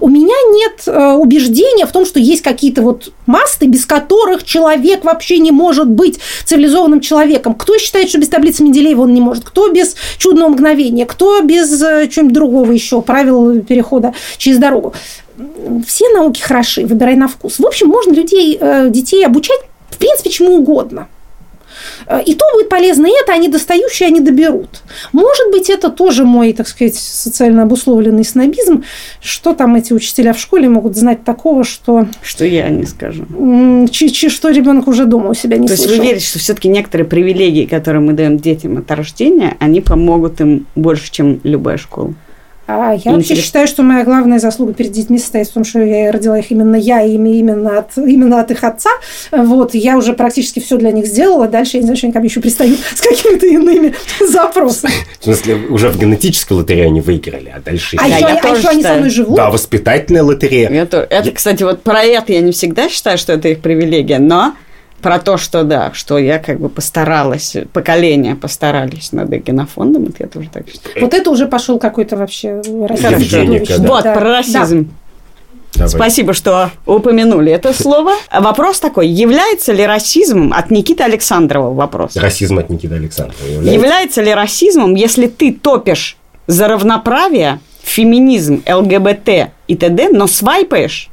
У меня нет э, убеждения в том, что есть какие-то вот масты, без которых человек вообще не может быть цивилизованным человеком. Кто считает, что без таблицы Менделеева он не может? Кто без чудного мгновения? Кто без э, чего-нибудь другого еще, правил перехода через дорогу? Все науки хороши, выбирай на вкус. В общем, можно людей, э, детей обучать, в принципе, чему угодно. Э, И то будет полезно, и это они достающие, они доберут. Может быть, это тоже мой, так сказать, социально обусловленный снобизм. Что там эти учителя в школе могут знать такого, что, Что я не скажу. чи- чи- что ребенок уже дома у себя не То есть слышал. вы верите, что все-таки некоторые привилегии, которые мы даем детям от рождения, они помогут им больше, чем любая школа? А я вообще считаю, что моя главная заслуга перед детьми состоит в том, что я родила их именно я, и ими именно от, именно от их отца. Вот, я уже практически все для них сделала. Дальше я не знаю, что они ко мне еще пристают с какими-то иными запросами. В смысле, уже в генетическую лотерею они выиграли, а дальше... А, Да, еще, я они- а еще они со мной живут. Да, воспитательная лотерея. Это, это, кстати, вот про это я не всегда считаю, что это их привилегия, но про то, что да, что я как бы постаралась, поколения постарались над генофондом, это я тоже так считаю. Вот это уже пошел какой-то вообще расизм да. Вот, Да, про да. расизм. Давай. Спасибо, что упомянули это слово. Вопрос такой, является ли расизмом от Никиты Александрова вопрос? Расизм от Никиты Александрова является? Является ли расизмом, если ты топишь за равноправие, феминизм, ЛГБТ и т.д., но свайпаешь,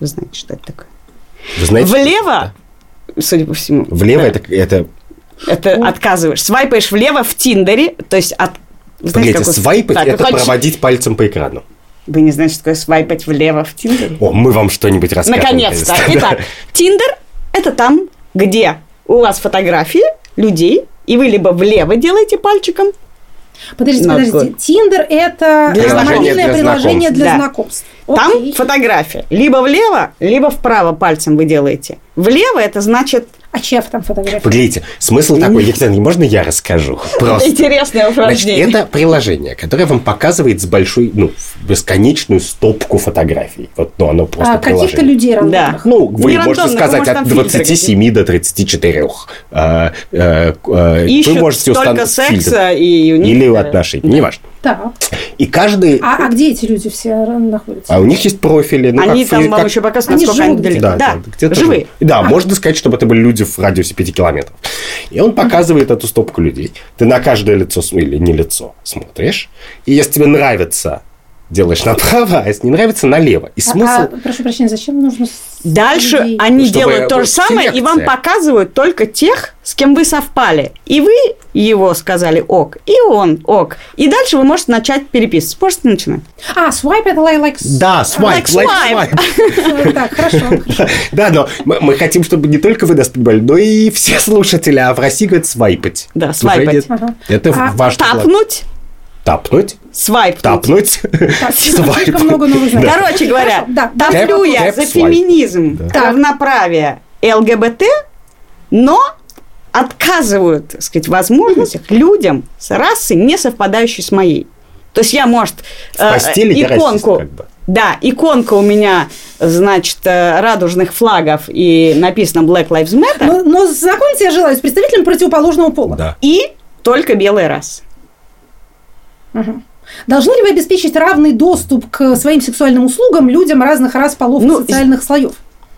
вы знаете, что это такое? Вы знаете, что Влево, судя по всему. Влево да, это, это это отказываешь. Свайпаешь влево в Тиндере, то есть от... вы знаете, Погодите, какой- свайпать Так, это хочешь- проводить пальцем по экрану. Вы не знаете, что такое свайпать влево в Тиндере? О, мы вам что-нибудь расскажем. Наконец-то. Итак, Тиндер – это там, где у вас фотографии людей, и вы либо влево делаете пальчиком, Подождите, подождите. Тиндер – это Для мобильное Для приложение для Да. знакомств. там фотография. Либо влево, либо вправо пальцем вы делаете. Влево – это значит А чья там фотография? Погодите, смысл такой, Екатерина, можно я расскажу? Просто. интересное Значит, упражнение. это приложение, которое вам показывает с большой, ну, бесконечную стопку фотографий. Вот, ну, оно просто А, каких-то людей Да. рандомных. Ну, вы Не можете рандомно, сказать может, от там фильтры 27 до 34. А, э, э, Ищут вы можете столько установить секса фильтр. и. Или отношений, неважно. Так. И каждый... А, а где эти люди все находятся? А у них есть профили. Ну, Они как, там вам как- еще показывают, Они насколько они живут далеко. Да, Да, да, где-то живые. живут. Да, можно сказать, чтобы это были люди в радиусе 5 километров. И он показывает эту стопку людей. Ты на каждое лицо, или не лицо, смотришь. И если тебе нравится, делаешь направо, а если не нравится, налево. И А- смысл... а, прошу прощения, зачем нужно Дальше людей? они Чтобы делают то же самое, и вам селекция. показывают только тех, с кем вы совпали. И вы его сказали ок, и он ок. И дальше вы можете начать переписываться. Можете начинать. А, свайп это like, like... Да, свайп, Like лайк, swipe. свайп. Так, хорошо. Да, но мы, хотим, чтобы не только вы нас понимали, но и все слушатели, а в России говорят свайпать. Да, свайпать. Это А важно. Тапнуть, Тапнуть, свайп. тапнуть, Так, свайп. слишком много новых. Короче говоря, да, топлю я тэп, за свайп. феминизм, Да. равноправие, ЛГБТ, но отказывают, так сказать, возможностях людям с расой, не совпадающей с моей. То есть я, может, э, я расист, иконку... как бы. Да, иконка у меня, значит, э, радужных флагов и написано Black Lives Matter, Но, но знакомиться я желаю с представителем противоположного пола. Да. и только белая раса. Должны ли вы обеспечить равный доступ к своим сексуальным услугам людям разных рас, полов Ну, и социальных слоев?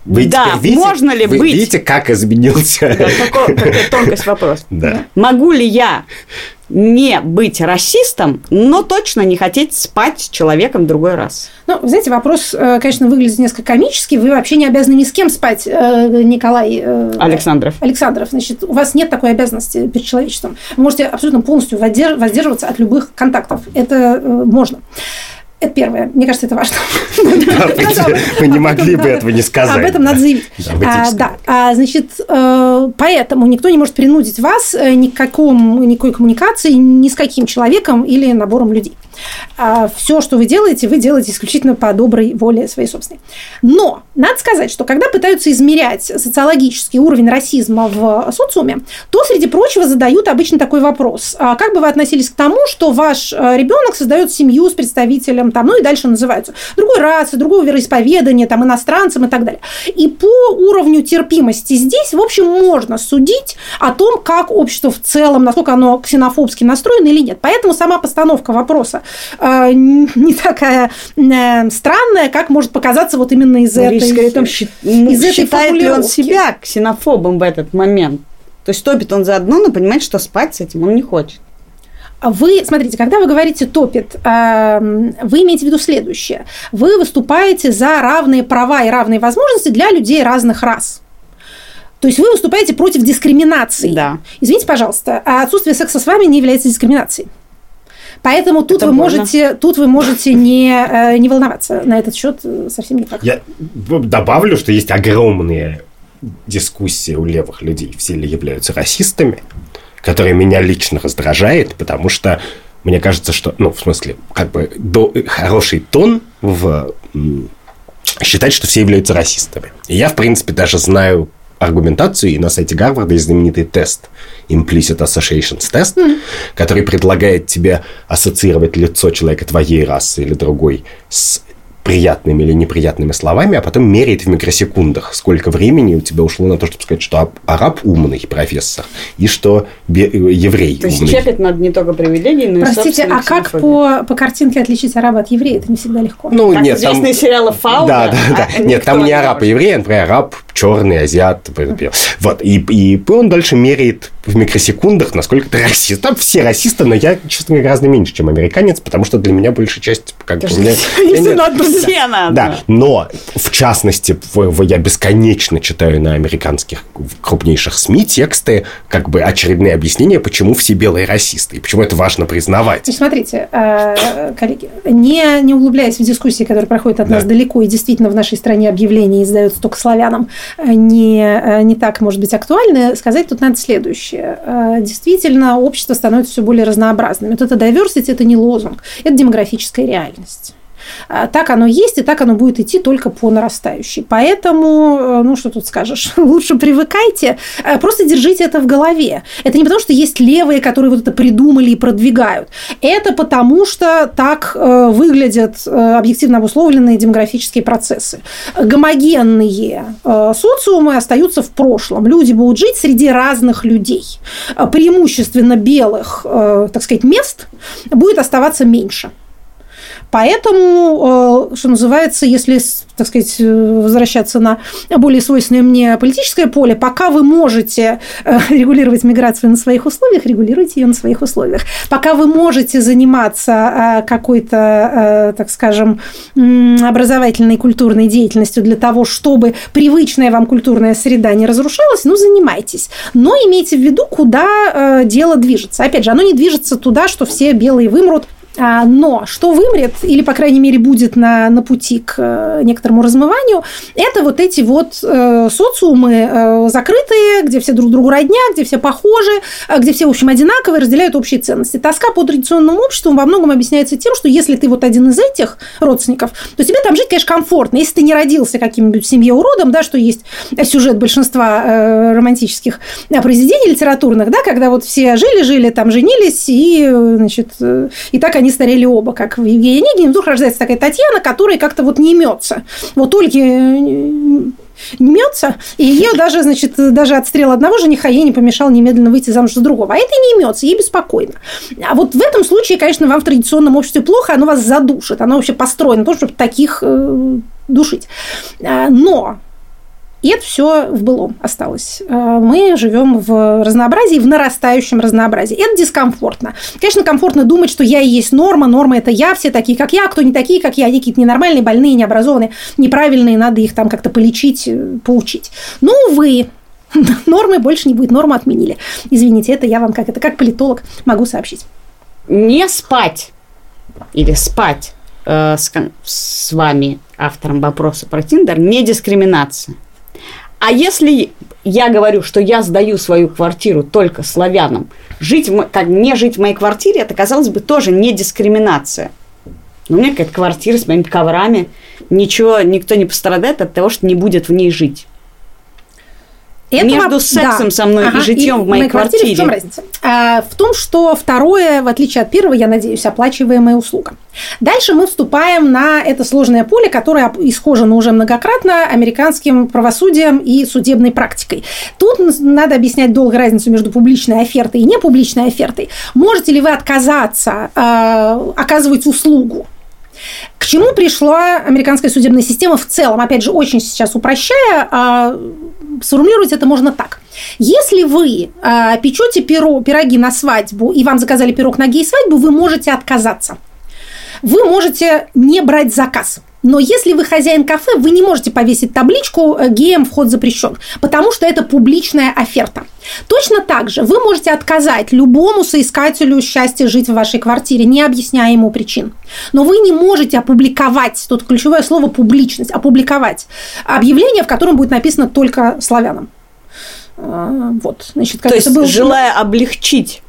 Вы Да, видите, можно ли вы быть? видите, как изменился? Да, какой- какая тонкость вопроса. Да. Могу ли я не быть расистом, но точно не хотеть спать с человеком другой расы? Ну, вы знаете, вопрос, э, конечно, выглядит несколько комически. Вы вообще не обязаны ни с кем спать, э, Николай э, Александров. Александров. Значит, у вас нет такой обязанности перед человечеством. Вы можете абсолютно полностью воздерж- воздерживаться от любых контактов. Это можно. Это первое. Мне кажется, это важно. Вы не могли бы этого не сказать. Об этом надо заявить. Да, А, А, значит, э, поэтому никто не может принудить вас э, ни к какому, никакой коммуникации ни с каким человеком или набором людей. Все, что вы делаете, вы делаете исключительно по доброй воле своей собственной. Но надо сказать, что когда пытаются измерять социологический уровень расизма в социуме, то, среди прочего, задают обычно такой вопрос. А Как бы вы относились к тому, что ваш э, ребенок создает семью с представителем, там, ну и дальше называются, другой расы, другого вероисповедания, там, иностранцем и так далее. И по уровню терпимости здесь, в общем, можно судить о том, как общество в целом, насколько оно ксенофобски настроено или нет. Поэтому сама постановка вопроса не такая странная, как может показаться вот именно из Речь этой... скорее щи- ну, из этой считает ли он себя ксенофобом в этот момент. То есть топит он за одно, но понимает, что спать с этим он не хочет. Вы, смотрите, когда вы говорите топит, эм, вы имеете в виду следующее. Вы выступаете за равные права и равные возможности для людей разных рас. То есть вы выступаете против дискриминации. Да. Извините, пожалуйста, а отсутствие секса с вами не является дискриминацией. Поэтому тут Это вы, больно. можете, тут вы можете не, э, не волноваться на этот счет э, совсем никак. Я добавлю, что есть огромные дискуссии у левых людей, все ли являются расистами, которые меня лично раздражает, потому что мне кажется, что, ну, в смысле, как бы до- хороший тон в считать, что все являются расистами. И я, в принципе, даже знаю аргументацию, и на сайте Гарварда есть знаменитый тест Implicit Associations тест, который предлагает тебе ассоциировать лицо человека твоей расы или другой с приятными или неприятными словами, а потом меряет в микросекундах, сколько времени у тебя ушло на то, чтобы сказать, что араб умный профессор и что еврей то есть умный. чекать надо не только привилегии, но Простите, а как по, по картинке отличить араба от еврея? Это не всегда легко. Ну, как нет, известные там... сериалы Фауда. Да, да, да. а нет, там не араб и еврей, а, например, араб, черный, азиат. Вот. И, и он дальше меряет в микросекундах, насколько ты расист. Там все расисты, но я, честно говоря, гораздо меньше, чем американец, потому что для меня большая часть... Как бы, у меня- Не- надо. Да, но в частности, в- в- я бесконечно читаю на американских крупнейших СМИ тексты, как бы очередные объяснения, почему все белые расисты, и почему это важно признавать. Значит, смотрите, э, коллеги, не, не углубляясь в дискуссии, которые проходят от Да. нас далеко, и действительно в нашей стране объявления издаются только славянам, э, не, э, не так, может быть, актуальны, сказать тут надо следующее. Действительно, общество становится все более разнообразным. Вот это diversity – это не лозунг, это демографическая реальность. А, Так оно есть, и так оно будет идти только по нарастающей. Поэтому, э, ну что тут скажешь, лучше привыкайте, э, просто держите это в голове. Это не потому, что есть левые, которые вот это придумали и продвигают. Это потому, что так э, выглядят объективно обусловленные демографические процессы. Гомогенные социумы остаются в прошлом. Люди будут жить среди разных людей. Преимущественно белых, так сказать, мест будет оставаться меньше. Поэтому, э, что называется, если, так сказать, э, возвращаться на более свойственное мне политическое поле, пока вы можете э, регулировать миграцию на своих условиях, регулируйте ее на своих условиях. Пока вы можете заниматься какой-то, так скажем, образовательной культурной деятельностью для того, чтобы привычная вам культурная среда не разрушалась, ну, занимайтесь. Но имейте в виду, куда дело движется. Опять же, оно не движется туда, что все белые вымрут, Но что вымрет, или, по крайней мере, будет на, на пути к э, некоторому размыванию, это вот эти вот э, социумы э, закрытые, где все друг другу родня, где все похожи, где все, в общем, одинаковые, разделяют общие ценности. Тоска по традиционному обществу во многом объясняется тем, что если ты вот один из этих родственников, то тебе там жить, конечно, комфортно. Если ты не родился каким-нибудь семье уродом, да, что есть сюжет большинства романтических произведений литературных, да, когда вот все жили-жили, там женились, и, значит, и так они старели оба, как в Евгении Онегине. Вдруг рождается такая Татьяна, которая как-то вот не имется. Вот Ольге э, имется, и ее даже, значит, даже отстрел одного жениха ей не помешал немедленно выйти замуж за другого. А это не имется, ей беспокойно. А вот в этом случае, конечно, вам в традиционном обществе плохо, оно вас задушит, оно вообще построено на то, чтобы таких э, душить. А, Но и это все в былом осталось. А, Мы живем в разнообразии, в нарастающем разнообразии. Это дискомфортно. Конечно, комфортно думать, что я и есть норма, норма это я, все такие, как я, а кто не такие, как я, они какие-то ненормальные, больные, необразованные, неправильные, надо их там как-то полечить, э, поучить. Ну, увы, нормы больше не будет, норму отменили. Извините, это я вам как это как политолог могу сообщить. Не спать или спать э, с, с вами, автором вопроса про Тиндер, не дискриминация. А если я говорю, что я сдаю свою квартиру только славянам, жить как не жить в моей квартире, это, казалось бы, тоже не дискриминация. Но у меня какая-то квартира с моими коврами, ничего, никто не пострадает от того, что не будет в ней жить. Между воп- сексом со мной и житьем в моей квартире. В чем квартире. разница? А, в том, что второе, в отличие от первого, я надеюсь, оплачиваемая услуга. Дальше мы вступаем на это сложное поле, которое исхожено уже многократно американским правосудием и судебной практикой. Тут надо объяснять долго разницу между публичной офертой и непубличной офертой. Можете ли вы отказаться э, оказывать услугу? К чему пришла американская судебная система в целом? Опять же, очень сейчас упрощая, а, сформулировать это можно так. Если вы а, печете пиро, пироги на свадьбу и вам заказали пирог на гей-свадьбу, вы можете отказаться. Вы можете не брать заказ. Но если вы хозяин кафе, вы не можете повесить табличку э, «Геям вход запрещен», потому что это публичная оферта. Точно так же вы можете отказать любому соискателю счастья жить в вашей квартире, не объясняя ему причин. Но вы не можете опубликовать, тут ключевое слово «публичность», опубликовать объявление, в котором будет написано только славянам. А, Вот, значит, как То это есть, было- желая облегчить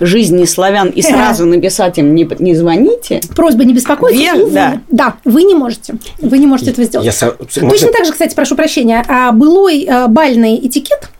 жизни славян и сразу написать им не, не звоните, Просьба не беспокоиться. Вер- да. да, вы не можете. Вы не можете этого сделать. Я со- Точно можно- так же, кстати, прошу прощения, а, былой а, бальный этикет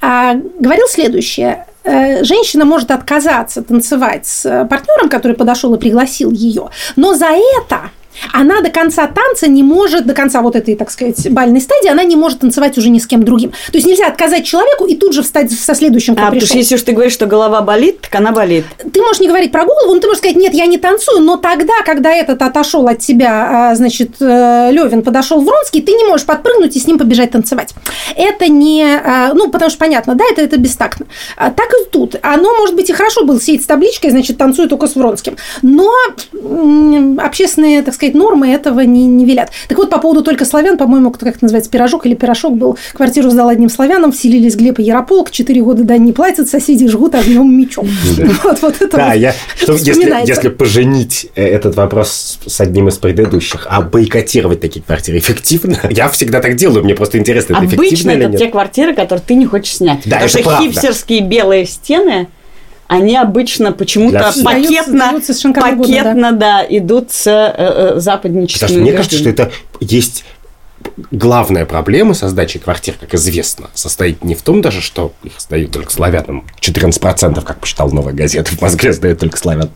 а, говорил следующее. Э, Женщина может отказаться танцевать с партнером, который подошел и пригласил ее, но за это она до конца танца не может, до конца вот этой, так сказать, бальной стадии, она не может танцевать уже ни с кем другим. То есть нельзя отказать человеку и тут же встать со следующим, кто а, пришел. Потому что если уж ты говоришь, что голова болит, так она болит. Ты можешь не говорить про голову, но ты можешь сказать, нет, я не танцую, но тогда, когда этот отошел от тебя, а, значит, э, Левин подошел Вронский, ты не можешь подпрыгнуть и с ним побежать танцевать. Это не, а, ну, потому что понятно, да, это, это бестактно. А, так и тут. Оно, может быть, и хорошо было сидеть с табличкой, значит, танцую только с Вронским. Но общественные, так сказать, нормы этого не, не велят. Так вот, по поводу только славян, по-моему, как это называется, пирожок или пирожок был, квартиру сдал одним славянам, вселились Глеб и Ярополк, четыре года дань не платят, соседи жгут огнем мечом. Вот, вот это да, я, если, если поженить э, этот вопрос с одним из предыдущих, а бойкотировать такие квартиры эффективно? Я всегда так делаю, мне просто интересно, это Обычно эффективно это те квартиры, которые ты не хочешь снять. Да, Потому что хипстерские белые стены – они обычно почему-то пакетно, пакетно года, да. да, идут с э, э, западническими Потому что мне кажется, что это есть главная проблема со сдачей квартир, как известно, состоит не в том даже, что их сдают только славянам. 14%, как посчитал новая газета, в Москве сдают только славян.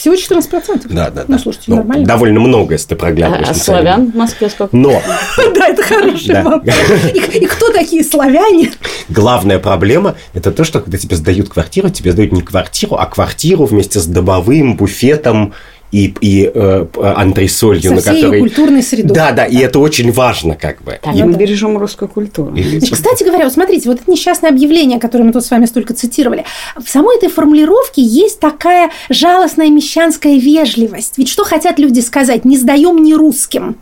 Всего 14%? Да, да, ну, слушайте, ну, нормально. Довольно много, если ты проглядываешь. А, а славян в Москве сколько? Но. Да, это хороший вопрос. И кто такие славяне? Главная проблема – это то, что когда тебе сдают квартиру, тебе сдают не квартиру, а квартиру вместе с добовым, буфетом и, и э, антресолью, Со на которой... культурной средой. Да, да, и это очень важно, как бы. Так, и мы бережем русскую культуру. Значит, кстати говоря, вот смотрите, вот это несчастное объявление, которое мы тут с вами столько цитировали, в самой этой формулировке есть такая жалостная мещанская вежливость. Ведь что хотят люди сказать? Не сдаем ни русским.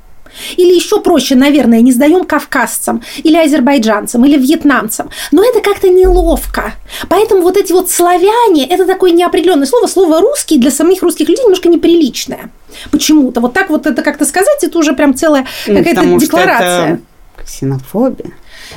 Или еще проще, наверное, не сдаем кавказцам, или азербайджанцам, или вьетнамцам. Но это как-то неловко. Поэтому вот эти вот славяне, это такое неопределенное слово. Слово русский для самих русских людей немножко неприличное. Почему-то. Вот так вот это как-то сказать, это уже прям целая какая-то декларация. Это ксенофобия.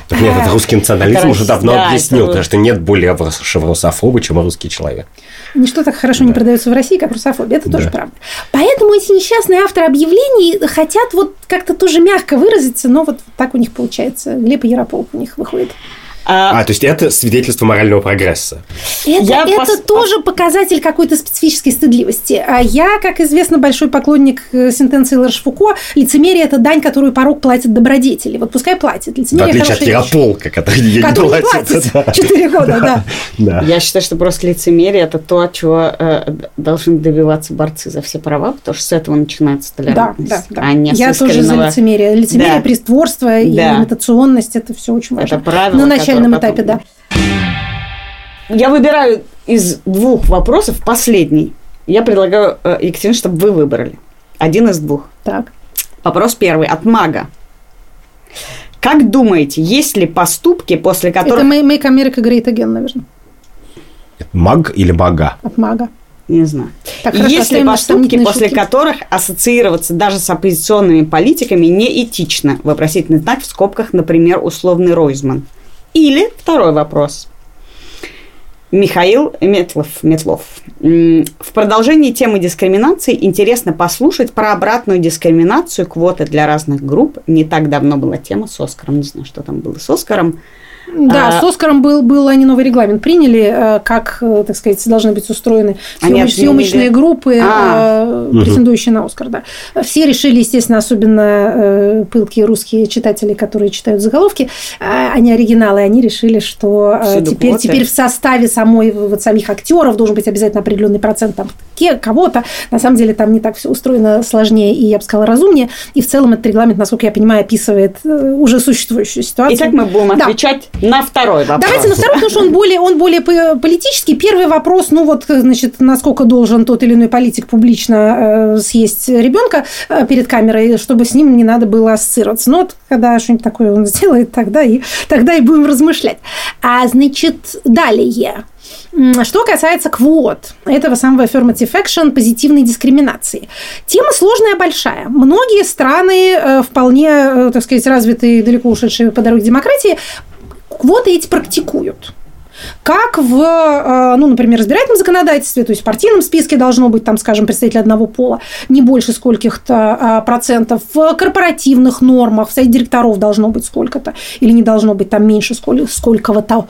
Так нет, это русский национализм уже давно да, объяснил, потому что нет более русофоба, чем русский человек. Ничто так хорошо да. не продается в России, как русофобия. Это да. тоже правда. Поэтому эти несчастные авторы объявлений хотят вот как-то тоже мягко выразиться, но вот так у них получается. Глеб Ярополк у них выходит. А, а, то есть это свидетельство морального прогресса. Это, я это пос... тоже показатель какой-то специфической стыдливости. А я, как известно, большой поклонник э, сентенции Ларшфуко, лицемерие – это дань, которую порог платит добродетели. Вот пускай платит. Лицемерие В отличие от Ярополка, который ей не платит. Четыре года, да. да. Я считаю, что просто лицемерие – это то, чего э, должны добиваться борцы за все права, потому что с этого начинается толерантность. Да, да, да. А не я тоже за лицемерие. Лицемерие, да. притворство да. и имитационность – это все очень важно. Это правило, начальном этапе, да. Я выбираю из двух вопросов последний. Я предлагаю, э, Екатерина, чтобы вы выбрали. Один из двух. Так. Вопрос первый от мага. Как думаете, есть ли поступки, после которых... Это Make America Great Again, наверное. Маг или мага? От мага. Не знаю. Так, хорошо, Есть ли поступки, после шутки? которых ассоциироваться даже с оппозиционными политиками неэтично? Вопросительный знак в скобках, например, условный Ройзман. Или второй вопрос. Михаил Метлов, Метлов. В продолжении темы дискриминации интересно послушать про обратную дискриминацию квоты для разных групп. Не так давно была тема с Оскаром, не знаю, что там было с Оскаром. Да, а, с Оскаром был, был, они новый регламент приняли, э, как, э, так сказать, должны быть устроены съемоч, съемочные группы, а, э, претендующие на Оскар. Да. Все решили, естественно, особенно пылкие русские читатели, которые читают заголовки, а не оригиналы, они решили, что теперь, теперь в составе самой, вот самих актеров должен быть обязательно определенный процент там, кого-то. На самом деле там не так все устроено сложнее и, я бы сказала, разумнее. И в целом этот регламент, насколько я понимаю, описывает уже существующую ситуацию. Итак, мы будем да. отвечать на второй вопрос. Давайте на второй, потому что он более, он более политический. Первый вопрос, ну вот, значит, насколько должен тот или иной политик публично э, съесть ребенка э, перед камерой, чтобы с ним не надо было ассоциироваться. Ну вот, когда что-нибудь такое он сделает, тогда и, тогда и будем размышлять. А, значит, далее. Что касается квот, этого самого affirmative action, позитивной дискриминации. Тема сложная, большая. Многие страны, э, вполне, так сказать, развитые, далеко ушедшие по дороге демократии, квоты эти практикуют как в, э, ну, например, избирательном законодательстве, то есть в партийном списке должно быть, там, скажем, представитель одного пола не больше скольких-то а, процентов, в корпоративных нормах, в совете директоров должно быть сколько-то, или не должно быть там меньше сколько-то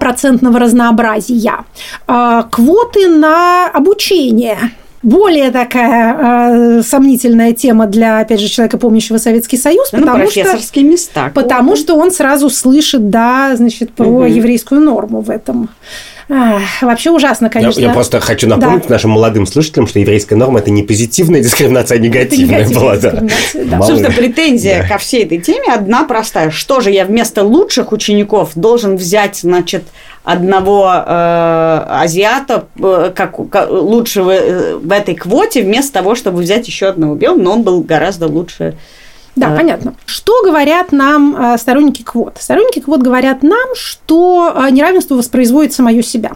процентного разнообразия. А, квоты на обучение – более такая э, сомнительная тема для, опять же, человека, помнящего Советский Союз, ну, потому профессорские что, места. Потому что он сразу слышит, да, значит, про угу. еврейскую норму в этом. Ах, вообще ужасно, конечно. Я, я просто хочу напомнить да. нашим молодым слушателям, что еврейская норма – это не позитивная дискриминация, а негативная была. Да. Да. Собственно, претензия да. ко всей этой теме одна простая. Что же я вместо лучших учеников должен взять, значит, одного э, азиата э, как, как лучшего э, в этой квоте, вместо того, чтобы взять еще одного белого, но он был гораздо лучше да, а. понятно. Что говорят нам э, сторонники квот? Сторонники квот говорят нам, что э, неравенство воспроизводит самое себя.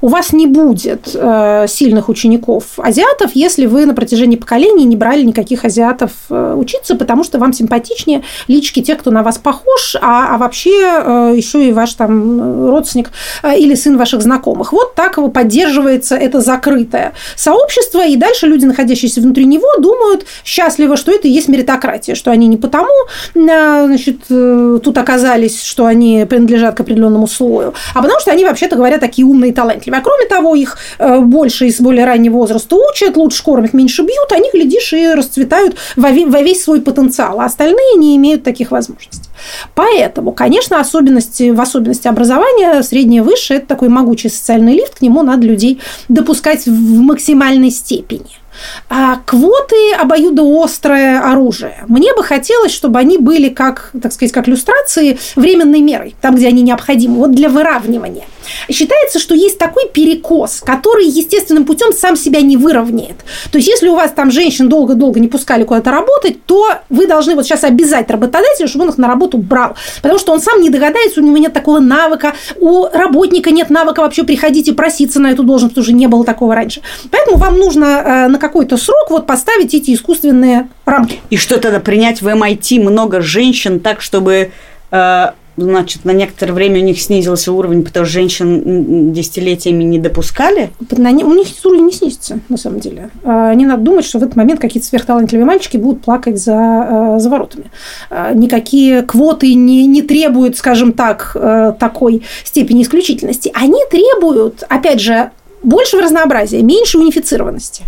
У вас не будет э, сильных учеников азиатов, если вы на протяжении поколений не брали никаких азиатов э, учиться, потому что вам симпатичнее лички тех, кто на вас похож, а, а вообще э, еще и ваш там родственник э, или сын ваших знакомых. Вот так его поддерживается это закрытое сообщество, и дальше люди, находящиеся внутри него, думают счастливо, что это и есть меритократия, что они не потому э, значит, э, тут оказались, что они принадлежат к определенному слою, а потому что они, вообще-то говоря, такие умные талантливые. А кроме того, их э, больше из более раннего возраста учат, лучше кормят, меньше бьют, они, глядишь, и расцветают во весь свой потенциал, а остальные не имеют таких возможностей. Поэтому, конечно, особенности, в особенности образования, среднее высшее, это такой могучий социальный лифт, к нему надо людей допускать в максимальной степени. А квоты обоюдоострое оружие. Мне бы хотелось, чтобы они были как, так сказать, как иллюстрации временной мерой, там, где они необходимы, вот для выравнивания. Считается, что есть такой перекос, который естественным путем сам себя не выровняет. То есть, если у вас там женщин долго-долго не пускали куда-то работать, то вы должны вот сейчас обязать работодателя, чтобы он их на работу брал. Потому что он сам не догадается, у него нет такого навыка, у работника нет навыка вообще приходить и проситься на эту должность, что не было такого раньше. Поэтому вам нужно э, какой-то срок вот поставить эти искусственные рамки. И что тогда принять в MIT много женщин так, чтобы э, значит, на некоторое время у них снизился уровень, потому что женщин десятилетиями не допускали? На, у них уровень не снизится, на самом деле. А, не надо думать, что в этот момент какие-то сверхталантливые мальчики будут плакать за, а, за воротами. А, никакие квоты не, не требуют, скажем так, такой степени исключительности. Они требуют, опять же, большего разнообразия, меньше унифицированности.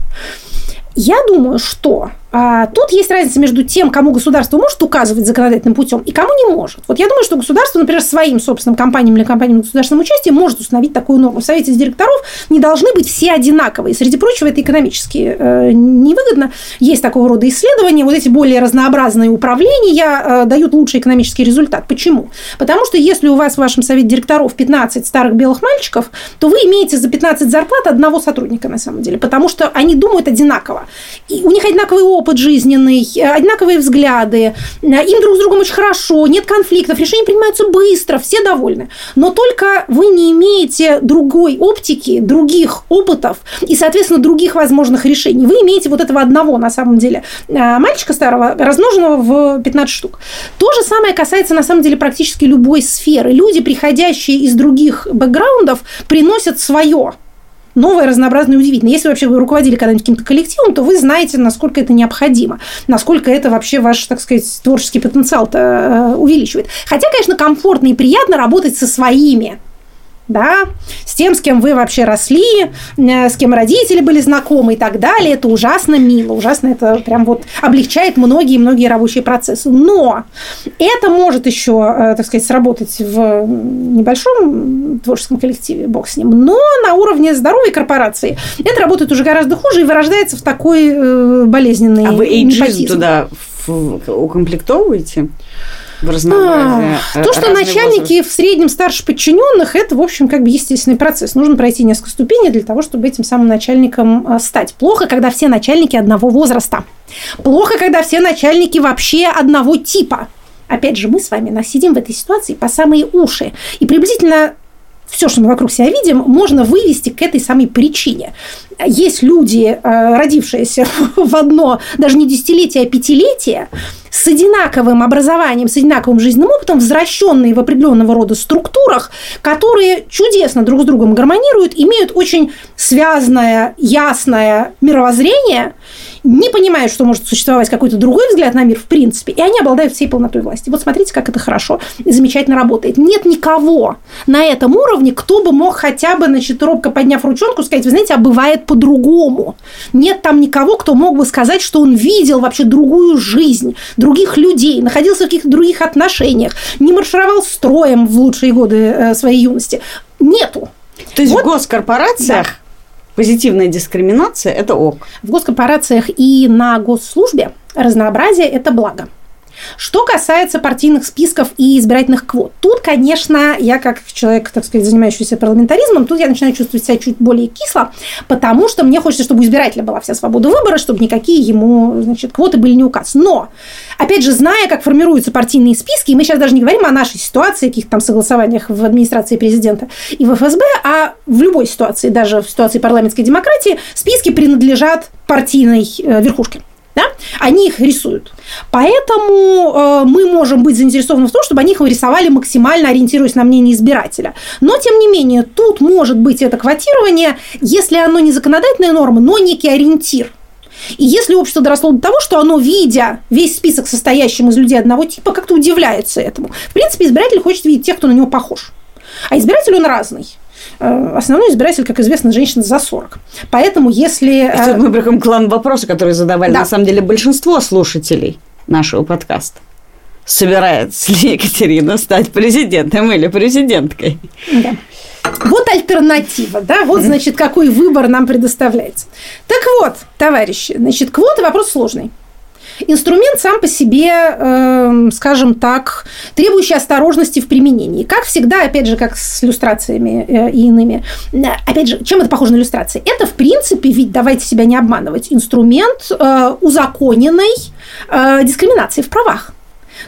Я думаю, что а, тут есть разница между тем, кому государство может указывать законодательным путем и кому не может. Вот я думаю, что государство, например, своим собственным компаниям или компаниям государственным участием может установить такую норму. В Совете директоров не должны быть все одинаковые. Среди прочего, это экономически э, невыгодно. Есть такого рода исследования. Вот эти более разнообразные управления э, дают лучший экономический результат. Почему? Потому что если у вас в вашем Совете директоров 15 старых белых мальчиков, то вы имеете за 15 зарплат одного сотрудника на самом деле. Потому что они думают одинаково. И у них одинаковый опыт опыт жизненный, одинаковые взгляды, им друг с другом очень хорошо, нет конфликтов, решения принимаются быстро, все довольны. Но только вы не имеете другой оптики, других опытов и, соответственно, других возможных решений. Вы имеете вот этого одного, на самом деле, э, мальчика старого, размноженного в 15 штук. То же самое касается, на самом деле, практически любой сферы. Люди, приходящие из других бэкграундов, приносят свое новое, разнообразное и удивительное. Если вообще вы руководили когда-нибудь каким-то коллективом, то вы знаете, насколько это необходимо, насколько это вообще ваш, так сказать, творческий потенциал-то э, увеличивает. Хотя, конечно, комфортно и приятно работать со своими да, с тем, с кем вы вообще росли, э, с кем родители были знакомы и так далее. Это ужасно мило, ужасно это прям вот облегчает многие-многие рабочие процессы. Но это может еще, э, так сказать, сработать в небольшом творческом коллективе, бог с ним. Но на уровне здоровой корпорации это работает уже гораздо хуже и вырождается в такой э, болезненный А вы эйджизм туда укомплектовываете? В разнообразие. А, то, что начальники возраст. в среднем старше подчиненных, это, в общем, как бы естественный процесс. Нужно пройти несколько ступеней для того, чтобы этим самым начальником а, стать. Плохо, когда все начальники одного возраста. Плохо, когда все начальники вообще одного типа. Опять же, мы с вами сидим в этой ситуации по самые уши. И приблизительно все, что мы вокруг себя видим, можно вывести к этой самой причине. Есть люди, а, родившиеся в одно, даже не десятилетие, а пятилетие, с одинаковым образованием, с одинаковым жизненным опытом, возвращенные в определенного рода структурах, которые чудесно друг с другом гармонируют, имеют очень связанное, ясное мировоззрение не понимают, что может существовать какой-то другой взгляд на мир в принципе, и они обладают всей полнотой власти. Вот смотрите, как это хорошо и замечательно работает. Нет никого на этом уровне, кто бы мог хотя бы, значит, робко подняв ручонку, сказать, вы знаете, а бывает по-другому. Нет там никого, кто мог бы сказать, что он видел вообще другую жизнь, других людей, находился в каких-то других отношениях, не маршировал строем в лучшие годы э, своей юности. Нету. То есть вот, в госкорпорациях да позитивная дискриминация – это ок. В госкорпорациях и на госслужбе разнообразие – это благо. Что касается партийных списков и избирательных квот, тут, конечно, я как человек, так сказать, занимающийся парламентаризмом, тут я начинаю чувствовать себя чуть более кисло, потому что мне хочется, чтобы у избирателя была вся свобода выбора, чтобы никакие ему, значит, квоты были не указ. Но, опять же, зная, как формируются партийные списки, и мы сейчас даже не говорим о нашей ситуации, каких-то там согласованиях в администрации президента и в ФСБ, а в любой ситуации, даже в ситуации парламентской демократии, списки принадлежат партийной э, верхушке да, они их рисуют. Поэтому э, мы можем быть заинтересованы в том, чтобы они их рисовали максимально ориентируясь на мнение избирателя. Но, тем не менее, тут может быть это квотирование, если оно не законодательная норма, но некий ориентир. И если общество доросло до того, что оно, видя весь список состоящим из людей одного типа, как-то удивляется этому. В принципе, избиратель хочет видеть тех, кто на него похож. А избиратель он разный. Э, основной избиратель, как известно, женщина за 40. Поэтому если... Это мы прям клан вопроса, который задавали, да. на самом деле, большинство слушателей нашего подкаста. Собирается ли Екатерина стать президентом или президенткой? Да. Вот альтернатива, да, вот, значит, какой выбор нам предоставляется. Так вот, товарищи, значит, квоты вопрос сложный. Инструмент сам по себе, э, скажем так, требующий осторожности в применении. Как всегда, опять же, как с иллюстрациями э, и иными. Опять же, чем это похоже на иллюстрации? Это, в принципе, ведь, давайте себя не обманывать, инструмент э, узаконенной э, дискриминации в правах.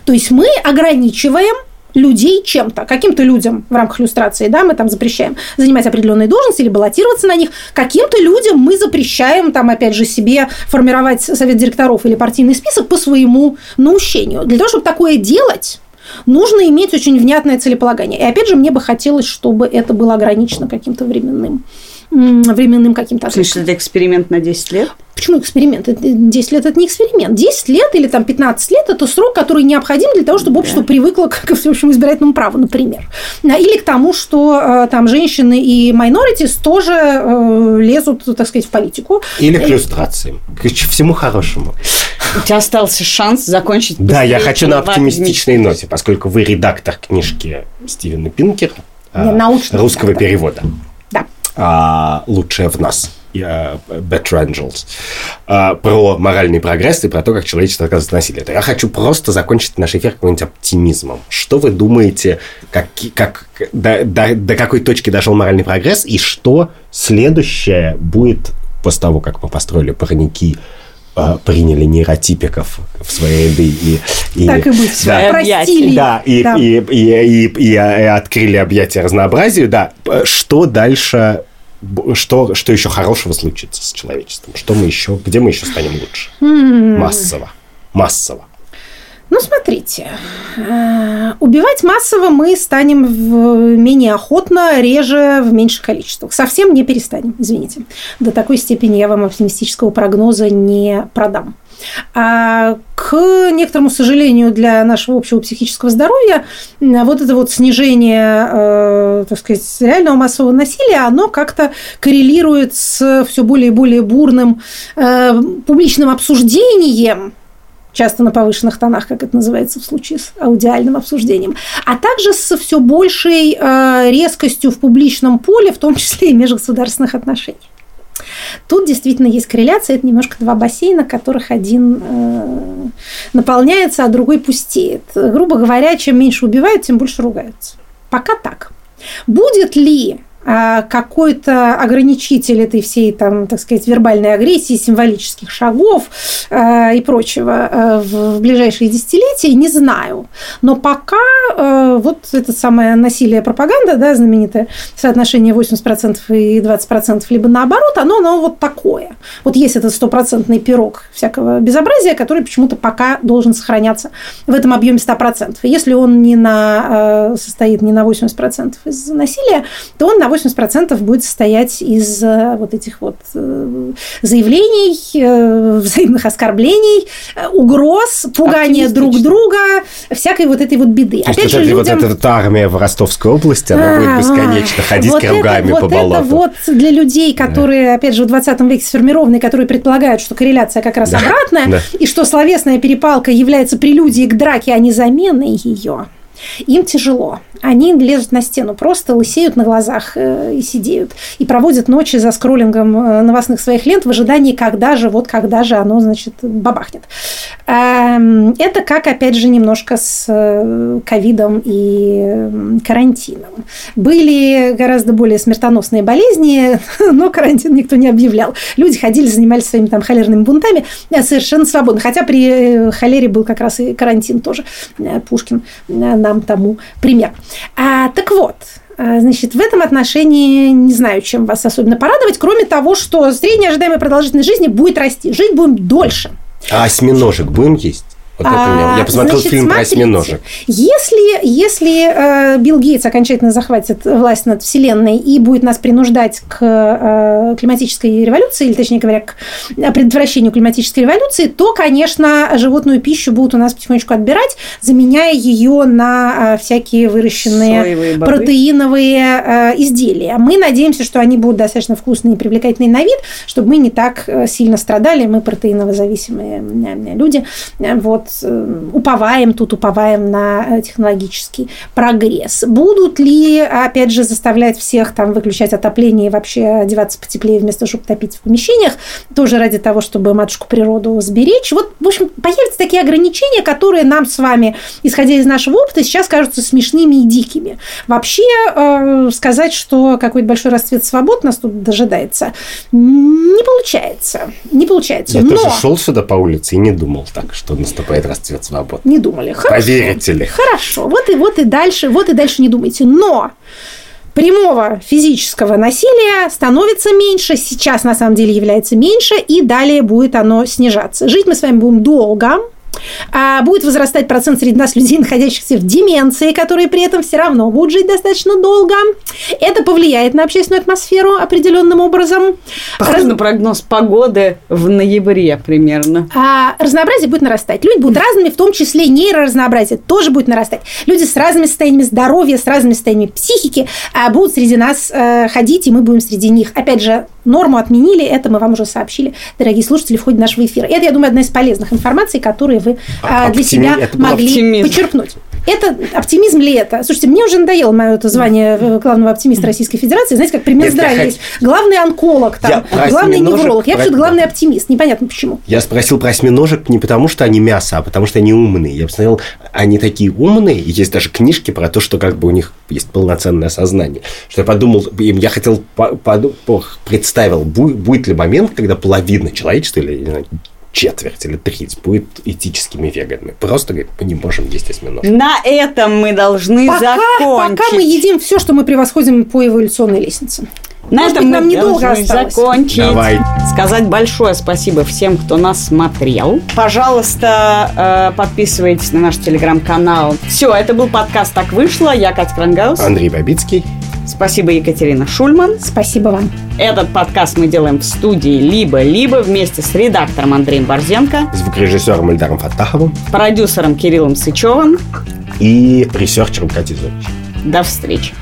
То есть мы ограничиваем людей чем-то. Каким-то людям в рамках иллюстрации, да, мы там запрещаем занимать определенные должности или баллотироваться на них. Каким-то людям мы запрещаем, там, опять же, себе формировать совет директоров или партийный список по своему наущению. Для того, чтобы такое делать, нужно иметь очень внятное целеполагание. И опять же, мне бы хотелось, чтобы это было ограничено каким-то временным временным каким-то Слушай, это эксперимент на 10 лет? Почему эксперимент? 10 лет – это не эксперимент. 10 лет или там 15 лет – это срок, который необходим для того, чтобы общество да. привыкло к всеобщему избирательному праву, например. Или к тому, что э, там женщины и minorities тоже э, лезут, так сказать, в политику. Или к иллюстрациям. К всему хорошему. У тебя остался шанс закончить. Да, я хочу на оптимистичной ноте, поскольку вы редактор книжки Стивена Пинкера, русского редактор. перевода а, «Лучшее в нас». Uh, Better Angels, uh, про моральный прогресс и про то, как человечество отказывается от насилия. Я хочу просто закончить наш эфир каким-нибудь оптимизмом. Что вы думаете, как, как, до, до, до какой точки дошел моральный прогресс, и что следующее будет после того, как мы построили парники а, приняли нейротипиков в свои ряды и, и так и быть, да, простили, да, и, да. И, и, и, и, и, и открыли объятия разнообразию, да, что дальше что, что еще хорошего случится с человечеством? Что мы еще, где мы еще станем лучше? Массово. Массово. Ну, смотрите, э, убивать массово мы станем в менее охотно, реже, в меньших количествах. Совсем не перестанем, извините. До такой степени я вам оптимистического прогноза не продам. А к некоторому сожалению для нашего общего психического здоровья вот это вот снижение, э, так сказать, реального массового насилия, оно как-то коррелирует с все более и более бурным э, публичным обсуждением часто на повышенных тонах, как это называется в случае с аудиальным обсуждением, а также с все большей э, резкостью в публичном поле, в том числе и межгосударственных отношений. Тут действительно есть корреляция, это немножко два бассейна, которых один э, наполняется, а другой пустеет. Грубо говоря, чем меньше убивают, тем больше ругаются. Пока так. Будет ли какой-то ограничитель этой всей, там, так сказать, вербальной агрессии, символических шагов э, и прочего э, в ближайшие десятилетия, не знаю. Но пока э, вот это самое насилие пропаганда, да, знаменитое соотношение 80% и 20%, либо наоборот, оно, оно вот такое. Вот есть этот стопроцентный пирог всякого безобразия, который почему-то пока должен сохраняться в этом объеме 100%. И если он не на, состоит не на 80% из насилия, то он на 80% будет состоять из э, вот этих вот э, заявлений, э, взаимных оскорблений, угроз, пугания друг друга, всякой вот этой вот беды. То Опять же, вот, людям... вот эта армия в Ростовской области, она а, будет бесконечно ходить вот кругами это, по вот болоту. Это вот для людей, которые, да. опять же, в 20 веке сформированы, которые предполагают, что корреляция как раз да. обратная, да. и что словесная перепалка является прелюдией к драке, а не заменой ее. Им тяжело. Они лезут на стену, просто лысеют на глазах э, и сидеют. И проводят ночи за скроллингом э, новостных своих лент в ожидании, когда же, вот когда же оно, значит, бабахнет. Эм, это как, опять же, немножко с э, ковидом и карантином. Были гораздо более смертоносные болезни, но карантин никто не объявлял. Люди ходили, занимались своими там холерными бунтами совершенно свободно. Хотя при холере был как раз и карантин тоже. Пушкин нам тому пример. А, так вот, а, Значит, в этом отношении не знаю, чем вас особенно порадовать, кроме того, что средняя ожидаемая продолжительность жизни будет расти. Жить будем дольше. А осьминожек будем есть? Вот это у меня. Я посмотрел Значит, фильм смотрите, про осьминожек. Если, если э, Билл Гейтс окончательно захватит власть над Вселенной и будет нас принуждать к э, климатической революции, или, точнее говоря, к предотвращению климатической революции, то, конечно, животную пищу будут у нас потихонечку отбирать, заменяя ее на э, всякие выращенные протеиновые э, изделия. Мы надеемся, что они будут достаточно вкусные и привлекательные на вид, чтобы мы не так э, сильно страдали, мы протеиново зависимые э, люди. Вот вот э, уповаем тут, уповаем на э, технологический прогресс. Будут ли, опять же, заставлять всех там выключать отопление и вообще одеваться потеплее вместо чтобы топить в помещениях, тоже ради того, чтобы матушку природу сберечь. Вот, в общем, появятся такие ограничения, которые нам с вами, исходя из нашего опыта, сейчас кажутся смешными и дикими. Вообще э, сказать, что какой-то большой расцвет свобод нас тут дожидается, не получается. Не получается. Я Но... тоже шел сюда по улице и не думал так, что наступает наступает расцвет свобод. Не думали. Хорошо. Поверите ли? Хорошо. Вот и вот и дальше, вот и дальше не думайте. Но прямого физического насилия становится меньше, сейчас на самом деле является меньше, и далее будет оно снижаться. Жить мы с вами будем долго, а будет возрастать процент среди нас людей, находящихся в деменции, которые при этом все равно будут жить достаточно долго. Это повлияет на общественную атмосферу определенным образом. Похоже Раз... на прогноз погоды в ноябре примерно. А, разнообразие будет нарастать. Люди будут разными, в том числе нейроразнообразие тоже будет нарастать. Люди с разными состояниями здоровья, с разными состояниями психики а, будут среди нас а, ходить, и мы будем среди них. Опять же, норму отменили, это мы вам уже сообщили, дорогие слушатели, в ходе нашего эфира. Это, я думаю, одна из полезных информаций, которые вы а, для себя могли оптимизм. почерпнуть. Это оптимизм ли это? Слушайте, мне уже надоело мое это звание э, главного оптимиста Российской Федерации. Знаете, как пример здравия есть. Главный онколог, там, я главный невролог. Я вообще главный оптимист. Непонятно почему. Я спросил про осьминожек не потому, что они мясо, а потому, что они умные. Я посмотрел, они такие умные, и есть даже книжки про то, что как бы у них есть полноценное сознание. Что я подумал, я хотел, представил, будет ли момент, когда половина человечества, или четверть или треть будет этическими веганами. Просто говорит, мы не можем есть осьминожек. На этом мы должны пока, закончить. Пока мы едим все, что мы превосходим по эволюционной лестнице. На Может этом быть, нам недолго осталось. закончить. Давай. Сказать большое спасибо всем, кто нас смотрел. Пожалуйста, э, подписывайтесь на наш телеграм-канал. Все, это был подкаст «Так вышло». Я Катя Крангаус. Андрей Бабицкий. Спасибо, Екатерина Шульман. Спасибо вам. Этот подкаст мы делаем в студии «Либо-либо» вместе с редактором Андреем Борзенко, звукорежиссером Ильдаром Фаттаховым, продюсером Кириллом Сычевым и ресерчером Катей Зорич. До встречи.